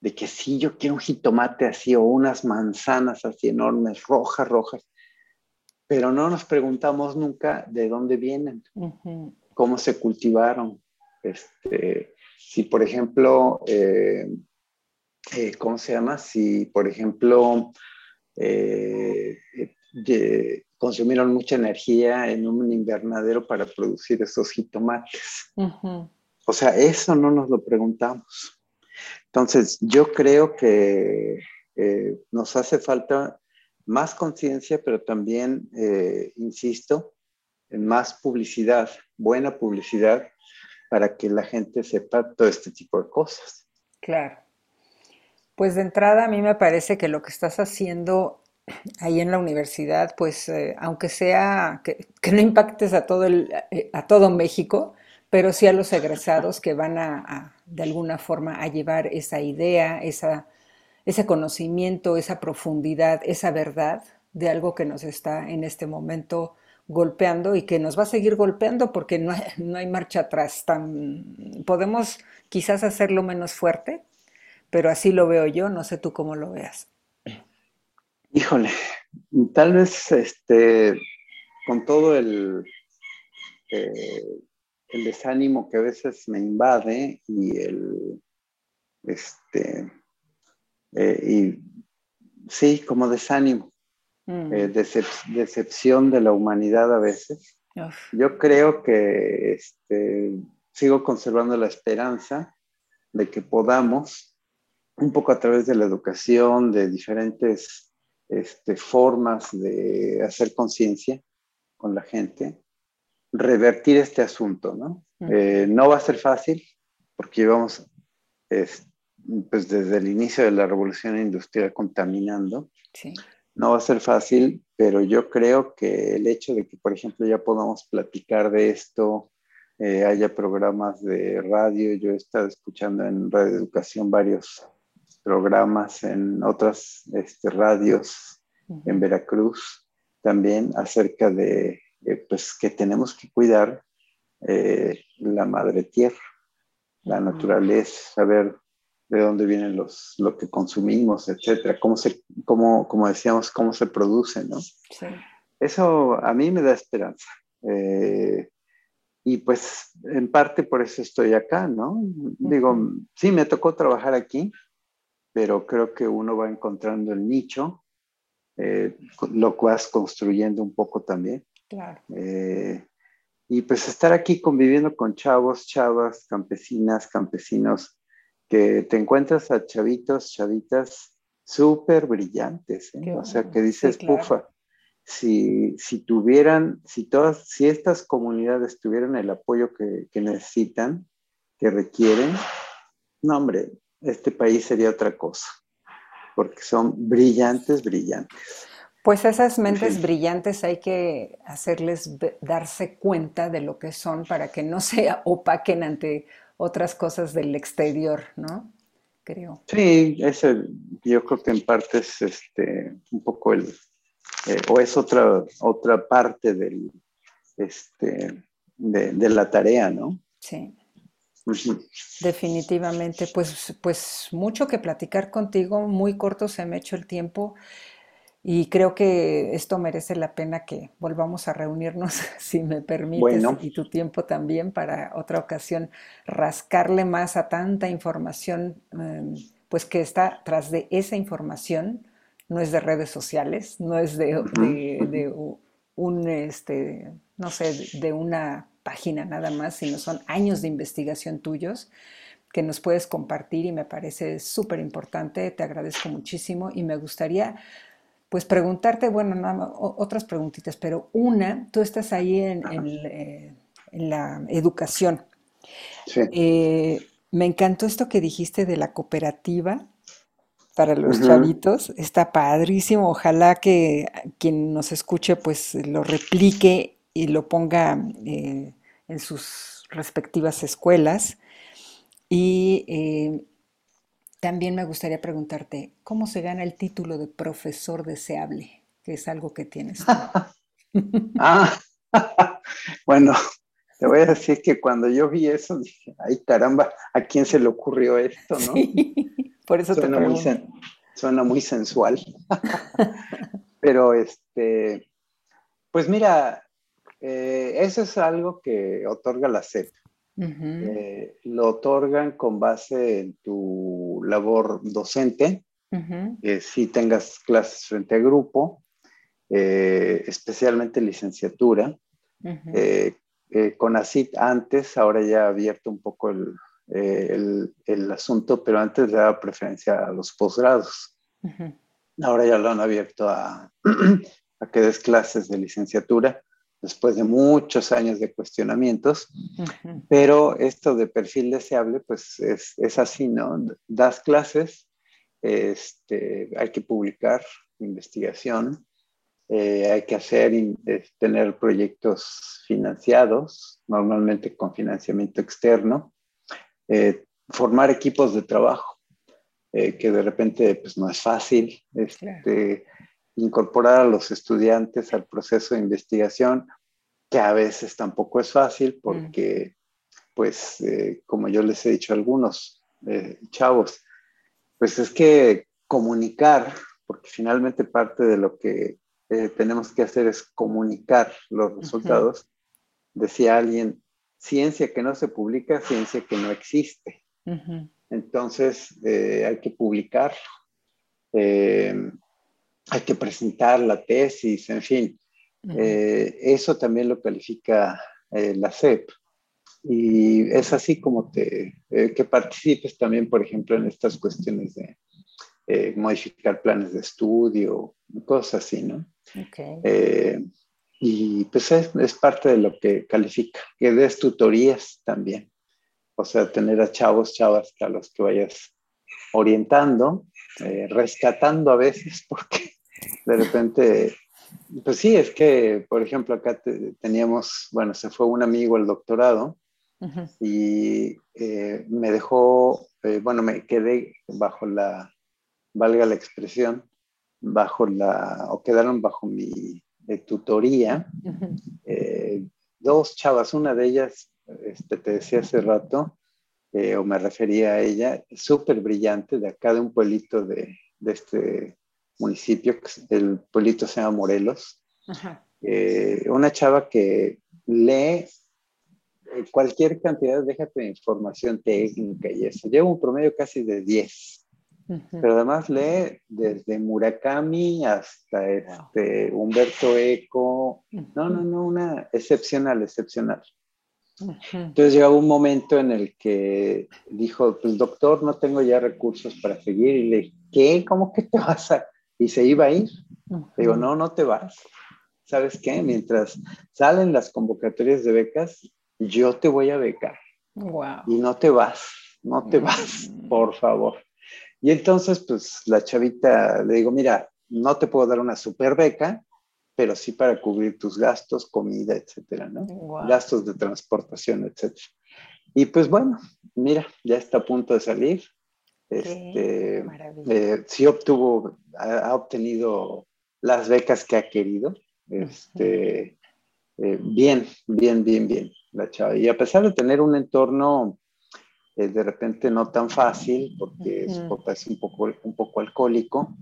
de que sí, yo quiero un jitomate así o unas manzanas así enormes, rojas, rojas, pero no nos preguntamos nunca de dónde vienen, cómo se cultivaron, este, si, por ejemplo, eh, eh, ¿cómo se llama? Si, por ejemplo, eh, consumieron mucha energía en un invernadero para producir esos jitomates. O sea, eso no nos lo preguntamos. Entonces, yo creo que nos hace falta más conciencia, pero también, insisto, en más publicidad, buena publicidad, para que la gente sepa todo este tipo de cosas. Claro. Pues de entrada a mí me parece que lo que estás haciendo ahí en la universidad, pues eh, aunque sea que, no impactes a todo, el, eh, a todo México, pero sí a los egresados que van a, de alguna forma a llevar esa idea, esa, ese conocimiento, esa profundidad, esa verdad de algo que nos está en este momento golpeando y que nos va a seguir golpeando porque no hay, no hay marcha atrás. Tan, podemos quizás hacerlo menos fuerte, pero así lo veo yo, no sé tú cómo lo veas. Híjole, tal vez este, con todo el, eh, el desánimo que a veces me invade y el, este, eh, y sí, como desánimo, mm. eh, decepción de la humanidad a veces. Yo creo que este, sigo conservando la esperanza de que podamos, un poco a través de la educación, de diferentes este, formas de hacer conciencia con la gente, revertir este asunto, ¿no? Eh, no va a ser fácil porque llevamos pues desde el inicio de la revolución industrial contaminando. No va a ser fácil, pero yo creo que el hecho de que, por ejemplo, ya podamos platicar de esto, eh, haya programas de radio, yo he estado escuchando en Radio Educación varios programas en otras este, radios en Veracruz también acerca de eh, pues que tenemos que cuidar eh, la madre tierra, la naturaleza, saber de dónde vienen los, lo que consumimos, etcétera, cómo se, cómo, como decíamos, cómo se produce, ¿no? Sí. Eso a mí me da esperanza. Eh, y pues en parte por eso estoy acá, ¿no? Digo, sí, me tocó trabajar aquí, pero creo que uno va encontrando el nicho, lo que vas construyendo un poco también. Claro. Eh, y pues estar aquí conviviendo con chavos, chavas, campesinas, campesinos, que te encuentras a chavitos, chavitas súper brillantes, ¿eh? o sea, que dices, pufa, si, si, tuvieran, si todas, si estas comunidades tuvieran el apoyo que, que necesitan, que requieren, no hombre, este país sería otra cosa, porque son brillantes, brillantes. Pues esas mentes brillantes hay que hacerles darse cuenta de lo que son para que no se opaquen ante otras cosas del exterior, ¿no? Creo. Sí, ese, yo creo que en parte es este, un poco el, eh, o es otra, otra parte del, este, de, la tarea, ¿no? Sí. Definitivamente, pues, pues mucho que platicar contigo, muy corto se me ha hecho el tiempo. Y creo que esto merece la pena que volvamos a reunirnos, si me permites, y tu tiempo también para otra ocasión, rascarle más a tanta información, em, pues que está tras de esa información, no es de redes sociales, no es de, un, este, no sé, de una página nada más, sino son años de investigación tuyos que nos puedes compartir y me parece súper importante, te agradezco muchísimo y me gustaría pues preguntarte, bueno, nada otras preguntitas, pero una, tú estás ahí en, eh, la educación. Sí. Eh, me encantó esto que dijiste de la cooperativa para los chavitos. Está padrísimo. Ojalá que quien nos escuche pues lo replique y lo ponga eh, en sus respectivas escuelas. Y también me gustaría preguntarte, ¿cómo se gana el título de profesor deseable? Que es algo que tienes. ah, bueno, te voy a decir que cuando yo vi eso, dije, ay caramba, ¿a quién se le ocurrió esto? ¿no? por eso suena te muy Suena muy sensual. Pero este, pues mira, eh, eso es algo que otorga la SEP. Eh, lo otorgan con base en tu labor docente, si tengas clases frente a grupo, eh, especialmente licenciatura. Eh, con ACIT antes, ahora ya ha abierto un poco el, el, asunto, pero antes le daba preferencia a los posgrados. Ahora ya lo han abierto a, a que des clases de licenciatura después de muchos años de cuestionamientos, pero esto de perfil deseable, pues es, es, así, ¿no? Das clases, este, hay que publicar, investigación, eh, hay que hacer, tener proyectos financiados, normalmente con financiamiento externo, eh, formar equipos de trabajo, que de repente pues, no es fácil, este, incorporar a los estudiantes al proceso de investigación, que a veces tampoco es fácil mm. porque, pues, como yo les he dicho a algunos chavos, pues es que comunicar, porque finalmente parte de lo que eh, tenemos que hacer es comunicar los resultados. Decía alguien, ciencia que no se publica, ciencia que no existe. Entonces, eh, hay que publicar, eh, hay que presentar la tesis, en fin. eso también lo califica la CEP. Y es así como te, que participes también, por ejemplo, en estas cuestiones de eh, modificar planes de estudio, cosas así, ¿no? Eh, y pues es, parte de lo que califica, que des tutorías también. O sea, tener a chavos, chavas a los que vayas orientando, eh, rescatando a veces, porque de repente, pues sí, es que, por ejemplo, acá teníamos, bueno, se fue un amigo al doctorado y me dejó, bueno, me quedé bajo la valga la expresión, bajo la, o quedaron bajo mi tutoría, eh, dos chavas, una de ellas, este, te decía hace rato, eh, o me refería a ella, súper brillante, de acá de un pueblito de, de, este municipio, el pueblito se llama Morelos, eh, una chava que lee cualquier cantidad, déjate de información técnica y eso, lleva un promedio casi de 10 pero además lee desde Murakami hasta este Humberto Eco. No, no, no, una excepcional, excepcional. Entonces llegó un momento en el que dijo, pues doctor, no tengo ya recursos para seguir. Y le dije, ¿qué? ¿Cómo que te vas a...? Y se iba a ir. Digo, no, no te vas. ¿Sabes qué? Mientras salen las convocatorias de becas, yo te voy a becar. Wow. Y no te vas, no te vas, mm. por favor. Y entonces, pues la chavita le digo, mira, no te puedo dar una super beca, pero sí para cubrir tus gastos, comida, etcétera, ¿no? Gastos de transportación, etcétera. Y pues bueno, mira, ya está a punto de salir. Este, eh, sí obtuvo, ha, obtenido las becas que ha querido. Este, eh, bien, bien, bien, bien, la chava. Y a pesar de tener un entorno de repente no tan fácil porque su papá es un poco, un poco alcohólico,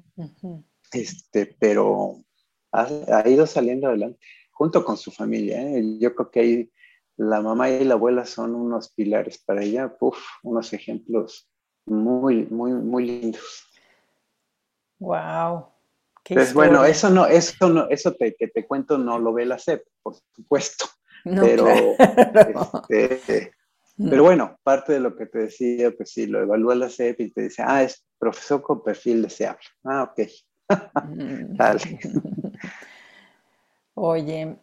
este, pero ha, ido saliendo adelante junto con su familia. ¿eh? Yo creo que ahí la mamá y la abuela son unos pilares para ella, unos ejemplos muy, muy, muy lindos. Wow. Entonces, bueno, eso no, eso no, eso te, que te cuento no lo ve la SEP, por supuesto. pero este, pero bueno, parte de lo que te decía, pues sí, lo evalúa la CEP y te dice, ah, es profesor con perfil deseable. Ah, ok. Mm. Dale. Oye,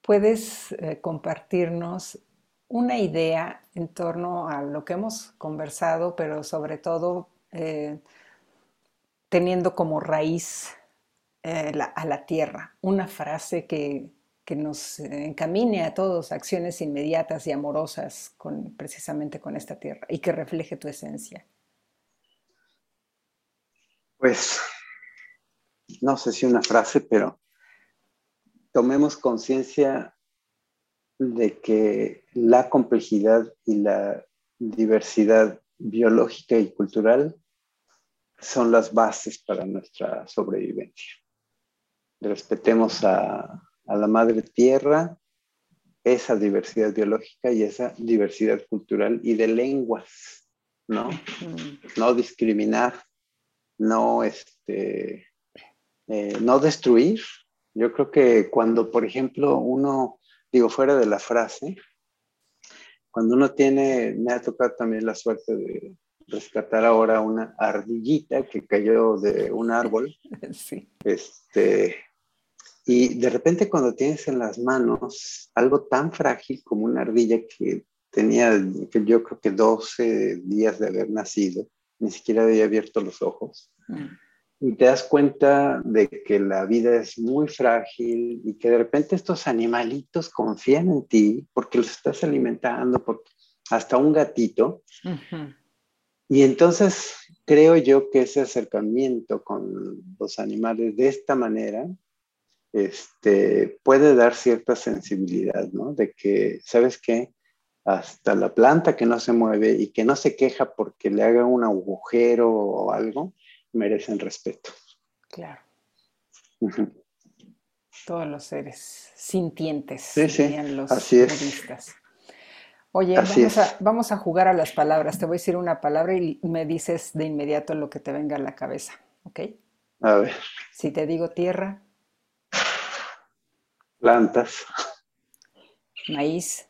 ¿puedes eh, compartirnos una idea en torno a lo que hemos conversado, pero sobre todo eh, teniendo como raíz eh, a la tierra? Una frase que, que nos encamine a todos acciones inmediatas y amorosas precisamente con esta tierra y que refleje tu esencia? Pues, no sé si una frase, pero tomemos conciencia de que la complejidad y la diversidad biológica y cultural son las bases para nuestra sobrevivencia. Respetemos a, a la madre tierra esa diversidad biológica y esa diversidad cultural y de lenguas, ¿no? No discriminar, no, este, eh, no destruir. Yo creo que cuando, por ejemplo, uno, digo, fuera de la frase, cuando uno tiene, me ha tocado también la suerte de rescatar ahora una ardillita que cayó de un árbol. Sí. Este, y de repente cuando tienes en las manos algo tan frágil como una ardilla que tenía, que yo creo que 12 días de haber nacido, ni siquiera había abierto los ojos, mm. Y te das cuenta de que la vida es muy frágil y que de repente estos animalitos confían en ti porque los estás alimentando, porque hasta un gatito. Y entonces creo yo que ese acercamiento con los animales de esta manera este, puede dar cierta sensibilidad, ¿no? De que, ¿sabes qué? Hasta la planta que no se mueve y que no se queja porque le haga un agujero o algo, merecen respeto. Claro. Todos los seres sintientes, sí, sí. los Así budistas. Oye, vamos a, jugar a las palabras. Te voy a decir una palabra y me dices de inmediato lo que te venga a la cabeza, ¿ok? A ver. Si te digo tierra. Plantas. Maíz.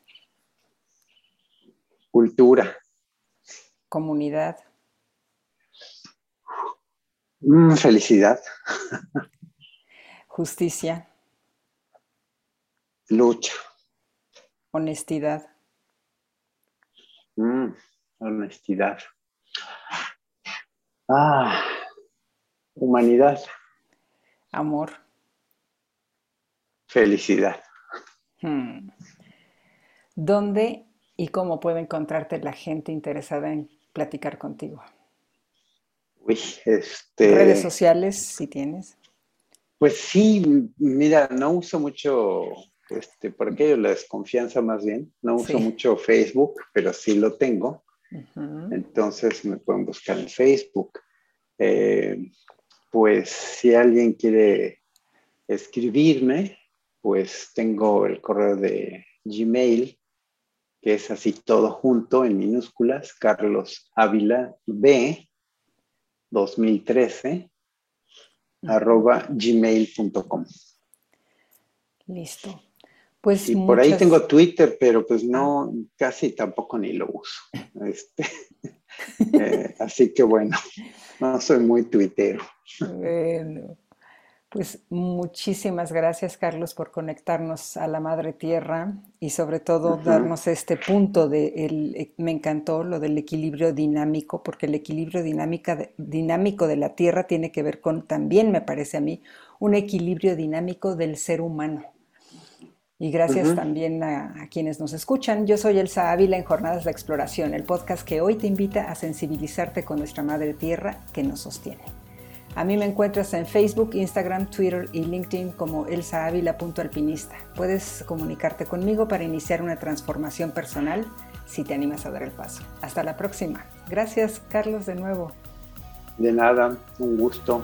Cultura. Comunidad. Mm, felicidad. Justicia. Lucha. Honestidad. Mm, honestidad. Ah, humanidad. Amor. Felicidad. Hmm. ¿Dónde y cómo puede encontrarte la gente interesada en platicar contigo? Uy, este... Redes sociales, si tienes. Pues sí, mira, no uso mucho este, por aquello la desconfianza más bien. No uso mucho Facebook, pero sí lo tengo. Entonces me pueden buscar en Facebook. Eh, pues si alguien quiere escribirme, pues tengo el correo de Gmail, que es así todo junto en minúsculas, Carlos Ávila B 2013 arroba gmail.com. Listo. Pues y por ahí tengo Twitter, pero pues no, casi tampoco ni lo uso. Este, eh, así que bueno, no soy muy tuitero. Bueno, pues muchísimas gracias Carlos por conectarnos a la Madre Tierra y sobre todo darnos este punto de, el, me encantó lo del equilibrio dinámico, porque el equilibrio dinámica, dinámico de la Tierra tiene que ver con, también me parece a mí, un equilibrio dinámico del ser humano y gracias también a, quienes nos escuchan. Yo soy Elsa Ávila en Jornadas de Exploración, el podcast que hoy te invita a sensibilizarte con nuestra madre tierra que nos sostiene. A mí me encuentras en Facebook, Instagram, Twitter y LinkedIn como elsaávila.alpinista. Puedes comunicarte conmigo para iniciar una transformación personal si te animas a dar el paso. Hasta la próxima. Gracias, Carlos, de nuevo. De nada, un gusto.